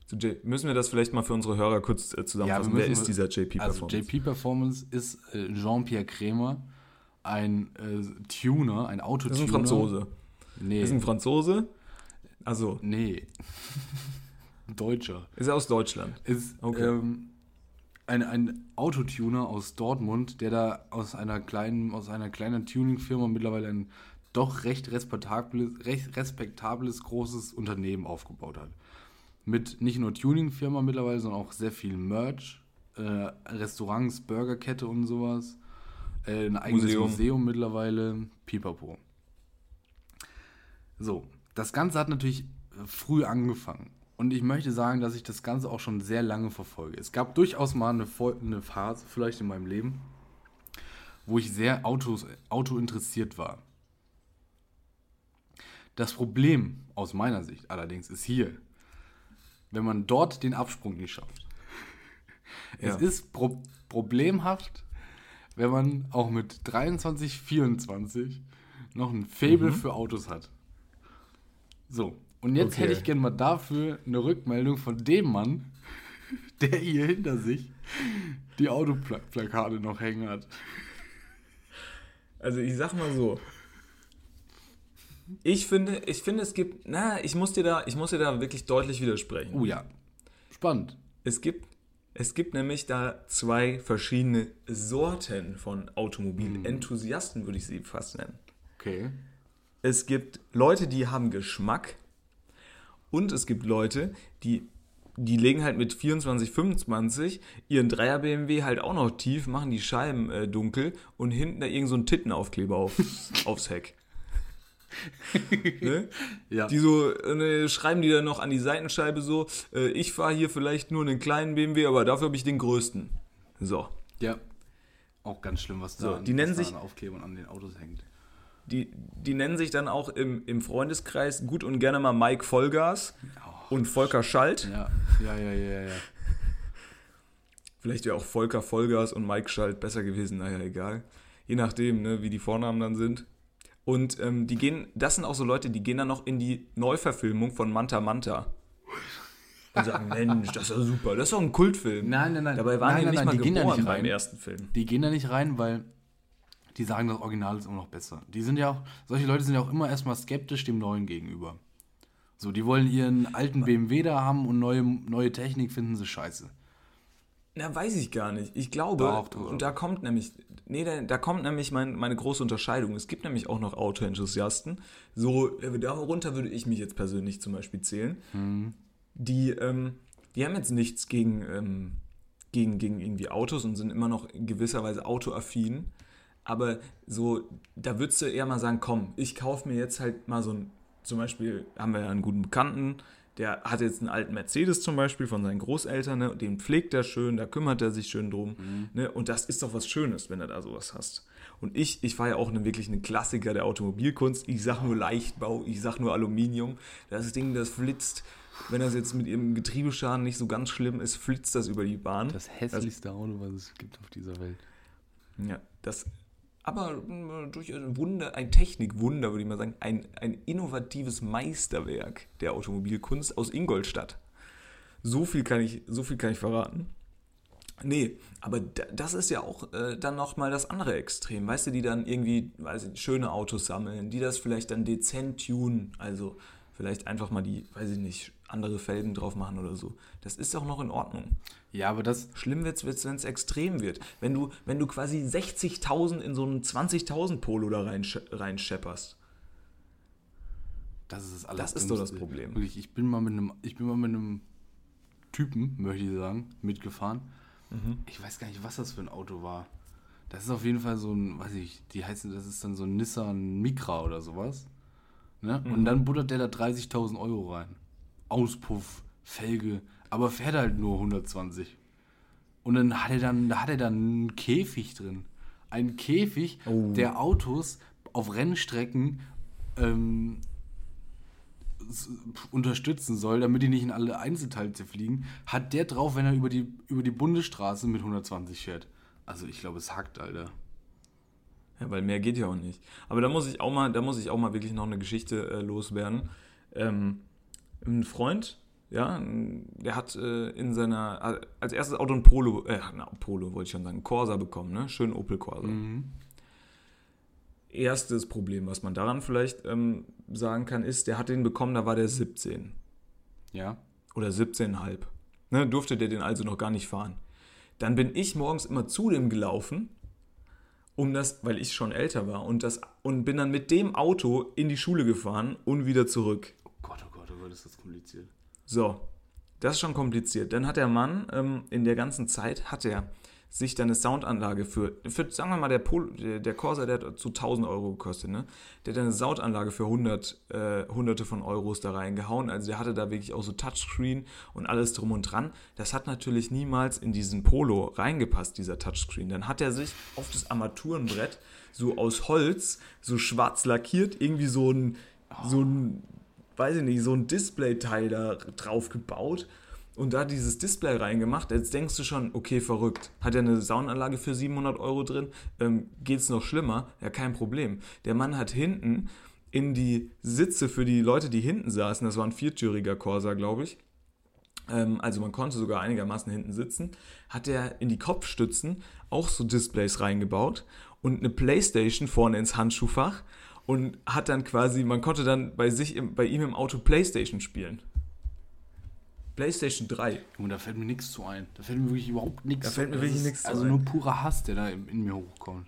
Zu J müssen wir das vielleicht mal für unsere Hörer kurz äh, zusammenfassen?
wir
Wer ist dieser JP
Also
Performance?
JP Performance ist äh, Jean-Pierre Krämer, ein äh, Tuner, ein Autotuner.
das ist ein Franzose.
Nee,
Das ist ein Franzose. Also,
nee. (laughs) Deutscher.
ist er aus Deutschland.
ist
Okay.
ähm, ein, ein Autotuner aus Dortmund, der da aus einer kleinen, aus einer kleinen Tuning-Firma mittlerweile ein doch recht respektables, recht respektables großes Unternehmen aufgebaut hat. Mit nicht nur Tuning-Firma mittlerweile, sondern auch sehr viel Merch, äh, Restaurants, Burgerkette und sowas. Äh, ein eigenes
Museum.
Museum, mittlerweile, Pipapo. So, das Ganze hat natürlich früh angefangen. Und ich möchte sagen, dass ich das Ganze auch schon sehr lange verfolge. Es gab durchaus mal eine, eine Phase, vielleicht in meinem Leben, wo ich sehr Autos, Auto interessiert war. Das Problem aus meiner Sicht allerdings ist hier, wenn man dort den Absprung nicht schafft. Es
Ja.
ist pro problemhaft, wenn man auch mit 23, 24 noch ein Faible für Autos hat. So, und jetzt
Okay.
hätte ich gerne mal dafür eine Rückmeldung von dem Mann, (laughs) der hier hinter sich die Autoplakate noch hängen hat.
Also ich sag mal so. Ich finde, ich finde, es gibt, na, ich muss dir da, ich muss dir da wirklich deutlich widersprechen.
Oh ja, spannend.
Es gibt, es gibt nämlich da zwei verschiedene Sorten von Automobilenthusiasten, würde ich sie fast nennen.
Okay.
Es gibt Leute, die haben Geschmack und es gibt Leute, die, die legen halt mit 24, 25 ihren Dreier BMW halt auch noch tief, machen die Scheiben äh, dunkel und hinten da irgend so einen Tittenaufkleber auf, (laughs) aufs Heck. Ne? (laughs)
Ja.
Die so, äh, schreiben die dann noch an die Seitenscheibe so, äh, ich fahre hier vielleicht nur einen kleinen BMW, aber dafür habe ich den größten. So.
Ja. Auch ganz schlimm, was da,
So,
an-
die nennen sich-
an Aufklebern an den Autos hängt.
Die, die nennen sich dann auch im, im Freundeskreis gut und gerne mal Mike Vollgas und Volker Schalt.
Ja, ja, ja, ja, ja.
Vielleicht wäre auch Volker Vollgas und Mike Schalt besser gewesen, naja, egal. Je nachdem, ne, wie die Vornamen dann sind. Und ähm, die gehen, das sind auch so Leute, die gehen dann noch in die Neuverfilmung von Manta Manta. Und sagen, (laughs) Mensch, das ist ja super, das ist doch ein Kultfilm.
Nein, nein, nein.
Dabei waren
Nein,
die
nein,
nicht
nein,
mal
die gehen da
geboren
nicht
beim
rein.
ersten Film.
Die gehen da nicht rein, weil die sagen, das Original ist immer noch besser. Die sind ja auch, solche Leute sind ja auch immer erstmal skeptisch dem Neuen gegenüber. So, die wollen ihren alten BMW da haben und neue, neue Technik finden sie scheiße.
Na, weiß ich gar nicht. Ich glaube,
doch.
und da kommt nämlich, nee, da, da kommt nämlich mein, meine große Unterscheidung. Es gibt nämlich auch noch Autoenthusiasten. So, äh, darunter würde ich mich jetzt persönlich zum Beispiel zählen. Die, ähm, die haben jetzt nichts gegen, ähm, gegen, gegen irgendwie Autos und sind immer noch in gewisser Weise autoaffin. Aber so, da würdest du eher mal sagen, komm, ich kaufe mir jetzt halt mal so ein, zum Beispiel haben wir ja einen guten Bekannten, der hat jetzt einen alten Mercedes zum Beispiel von seinen Großeltern, ne, den pflegt er schön, da kümmert er sich schön drum. Ne, und das ist doch was Schönes, wenn du da sowas hast. Und ich, ich war ja auch eine, wirklich ein Klassiker der Automobilkunst. Ich sag nur Leichtbau, ich sag nur Aluminium. Das Ding, das flitzt, wenn das jetzt mit ihrem Getriebeschaden nicht so ganz schlimm ist, flitzt das über die Bahn.
Das hässlichste Auto, was es gibt auf dieser Welt.
Ja, das. Aber äh, durch ein Wunder, ein Technikwunder, würde ich mal sagen, ein, ein innovatives Meisterwerk der Automobilkunst aus Ingolstadt. So viel kann ich, so viel kann ich verraten. Nee, aber da- das ist ja auch äh, dann nochmal das andere Extrem. Weißt du, die dann irgendwie, weiß ich, schöne Autos sammeln, die das vielleicht dann dezent tunen, also vielleicht einfach mal die, weiß ich nicht, andere Felgen drauf machen oder so. Das ist auch noch in Ordnung.
Ja, aber das,
Schlimm wird's, wird's wenn es extrem wird. Wenn du, wenn du quasi 60.000 in so einen 20.000 Polo da rein, reinschepperst.
das ist das
Das ist doch das Problem.
Wirklich, ich bin mal mit einem, ich bin mal mit einem Typen, möchte ich sagen, mitgefahren.
Mhm.
Ich weiß gar nicht, was das für ein Auto war. Das ist auf jeden Fall so ein, weiß ich, die heißen, das ist dann so ein Nissan Micra oder sowas. Ne?
Mhm.
Und dann buttert der da 30.000 Euro rein. Auspuff, Felge, aber fährt halt nur 120. Und dann hat er dann, da hat er dann einen Käfig drin. Ein Käfig,
Oh.
der Autos auf Rennstrecken ähm, unterstützen soll, damit die nicht in alle Einzelteile fliegen, hat der drauf, wenn er über die, über die Bundesstraße mit 120 fährt. Also ich glaube, es hackt, Alter.
Ja, weil mehr geht ja auch nicht. Aber da muss ich auch mal, da muss ich auch mal wirklich noch eine Geschichte äh, loswerden. Ähm, ein Freund, ja, der hat äh, in seiner, äh, als erstes Auto ein Polo, äh, na, Polo wollte ich schon sagen, Corsa bekommen, ne? Schön Opel Corsa. Erstes Problem, was man daran vielleicht ähm, sagen kann, ist, der hat den bekommen, da war der 17
Ja.
oder 17,5. Ne, durfte der den also noch gar nicht fahren. Dann bin ich morgens immer zu dem gelaufen, um das, weil ich schon älter war, und, das, und bin dann mit dem Auto in die Schule gefahren und wieder zurück.
Gott, ist das kompliziert.
So, das ist schon kompliziert. Dann hat der Mann ähm, in der ganzen Zeit, hat er sich dann eine Soundanlage für, für sagen wir mal, der, Pol, der, der Corsa, der hat zu 1000 Euro gekostet, ne? Der hat eine Soundanlage für 100, äh, hunderte von Euros da reingehauen. Also der hatte da wirklich auch so Touchscreen und alles drum und dran. Das hat natürlich niemals in diesen Polo reingepasst, dieser Touchscreen. Dann hat er sich auf das Armaturenbrett so aus Holz, so schwarz lackiert, irgendwie so ein so ein, weiß ich nicht, so ein Display-Teil da drauf gebaut und da dieses Display reingemacht. Jetzt denkst du schon, okay, verrückt. Hat er eine Soundanlage für 700 Euro drin? Ähm, geht's noch schlimmer? Ja, kein Problem. Der Mann hat hinten in die Sitze für die Leute, die hinten saßen, das war ein viertüriger Corsa, glaube ich, ähm, also man konnte sogar einigermaßen hinten sitzen, hat er in die Kopfstützen auch so Displays reingebaut und eine Playstation vorne ins Handschuhfach und hat dann quasi, man konnte dann bei sich, im, bei ihm im Auto Playstation spielen. PlayStation 3.
Junge, da fällt mir nichts zu ein. Da fällt mir wirklich überhaupt nichts
Da fällt mir wirklich nichts zu
Also
ein.
nur purer Hass, der da in, in mir hochkommt.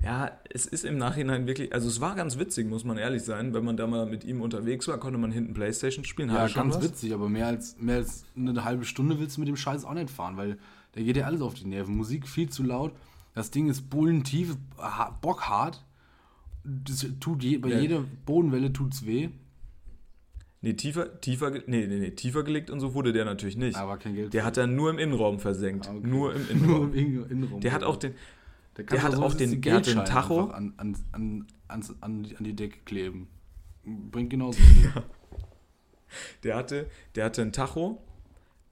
Ja, es ist im Nachhinein wirklich, also es war ganz witzig, muss man ehrlich sein. Wenn man da mal mit ihm unterwegs war, konnte man hinten Playstation spielen.
Ja, ganz
was.
witzig, aber mehr als, mehr als eine halbe Stunde willst du mit dem Scheiß auch nicht fahren, weil da geht dir alles auf die Nerven. Musik viel zu laut, das Ding ist bullentief, ha- bockhart. Das tut je, bei
Ja.
jeder Bodenwelle tut's weh,
Nee, tiefer, tiefer, nee, nee, nee, tiefer gelegt und so wurde der natürlich nicht.
aber kein Geld.
Der hat dann nur im Innenraum versenkt.
Ah, okay.
Nur im (laughs)
nur
Innenraum.
im Innen- Innenraum.
Der hat auch den,
der,
der hat auch den- der hat den Tacho.
An, an, an, ans- an, die- an die Decke kleben. Bringt genauso (laughs) viel.
der hatte, der hatte ein Tacho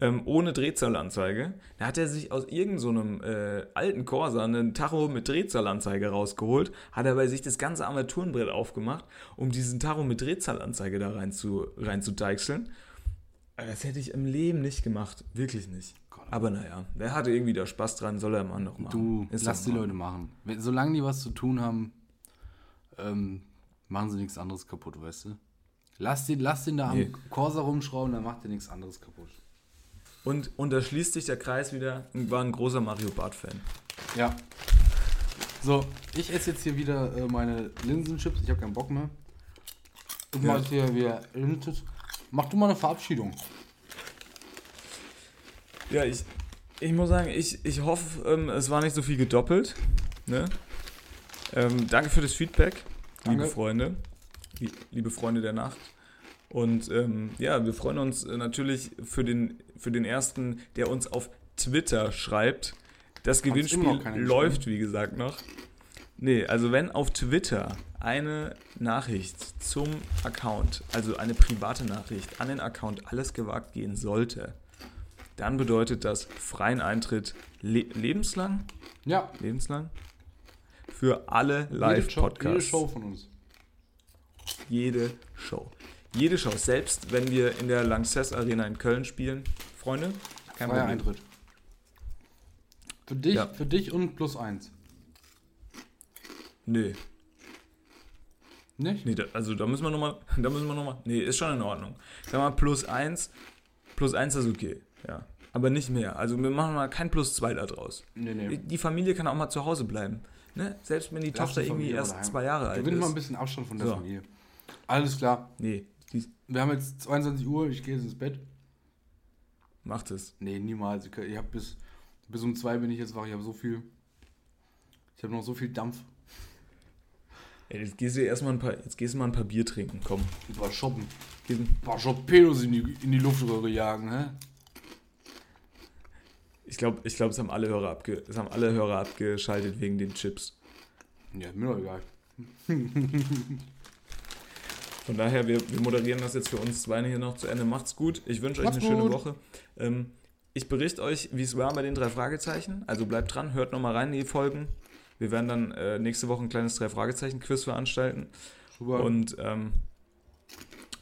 ähm, ohne Drehzahlanzeige. Da hat er sich aus irgendeinem so äh, alten Corsa einen Tacho mit Drehzahlanzeige rausgeholt, hat er bei sich das ganze Armaturenbrett aufgemacht, um diesen Tacho mit Drehzahlanzeige da rein zu, rein zu deichseln. Das hätte ich im Leben nicht gemacht. Wirklich nicht. Aber naja, wer hatte irgendwie da Spaß dran, soll er mal noch machen.
Du,
Ist
lass die. Leute machen. Solange die was zu tun haben, ähm, machen sie nichts anderes kaputt, weißt du? Lass den, lass den da
Nee.
am Corsa rumschrauben, dann macht er nichts anderes kaputt.
Und, und da schließt sich der Kreis wieder. War ein großer Mario Bart-Fan.
Ja. So, ich esse jetzt hier wieder äh, meine Linsenchips. Ich habe keinen Bock mehr. Ich
Ja.
mach jetzt hier wieder Linsenchips. Mach du mal eine Verabschiedung.
Ja, ich, ich muss sagen, ich, ich hoffe, ähm, es war nicht so viel gedoppelt. Ne? Ähm, danke für das Feedback, liebe
Danke.
Freunde. Lie- Liebe Freunde der Nacht. Und ähm, ja, wir freuen uns äh, natürlich für den, für den ersten, der uns auf Twitter schreibt. Das Gewinnspiel läuft, wie gesagt, noch. Nee, also wenn auf Twitter eine Nachricht zum Account, also eine private Nachricht an den Account alles gewagt gehen sollte, dann bedeutet das freien Eintritt le lebenslang,
Ja,
lebenslang für alle
jede Show, jede
Live-Podcasts.
Show von uns.
Jede Show. Jede Show, selbst wenn wir in der Lanxess Arena in Köln spielen. Freunde, kein
Freier
Problem.
Eintritt. Für dich,
Ja.
für dich und plus eins.
Nee,
Nicht?
nee, da, also da müssen wir nochmal, (laughs) da müssen wir nochmal, nee, ist schon in Ordnung. Sag mal, plus eins, plus eins ist okay, ja. Aber nicht mehr. Also wir machen mal kein plus zwei da draus.
Nee, nee.
Die Familie kann auch mal zu Hause bleiben. Ne? Selbst wenn die
Lass
Tochter irgendwie erst
daheim.
zwei Jahre alt
Gewinn mal ein
ist.
bisschen Abstand von der
So.
Familie. Alles klar.
Nee,
Wir haben jetzt 22 Uhr, ich gehe jetzt ins Bett.
macht es.
Nee, niemals. Ich, ich habe bis, bis um zwei bin ich jetzt wach. Ich habe so viel. Ich habe noch so viel Dampf.
Ey, jetzt gehst du erstmal ein paar, jetzt gehst du mal ein paar Bier trinken, komm.
Ich war shoppen. Ein paar Torpedos in die, in die Luftröhre jagen, hä?
Ich glaube, ich glaub, es, haben alle Hörer abge, es haben alle Hörer abgeschaltet wegen den Chips.
Ja, mir doch egal. (laughs)
Von daher, wir, wir moderieren das jetzt für uns zwei hier noch zu Ende. Macht's gut. Ich wünsche euch
Macht's
eine schöne
gut.
Woche. Ähm, ich berichte euch, wie es war bei den drei Fragezeichen. Also bleibt dran, hört nochmal rein in die Folgen. Wir werden dann äh, nächste Woche ein kleines drei Fragezeichen-Quiz veranstalten.
Super.
Und ähm,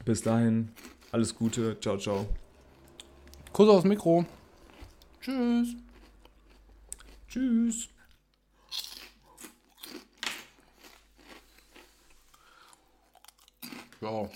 bis dahin, alles Gute. Ciao, ciao.
Kuss aufs Mikro. Tschüss.
Tschüss.
Ja.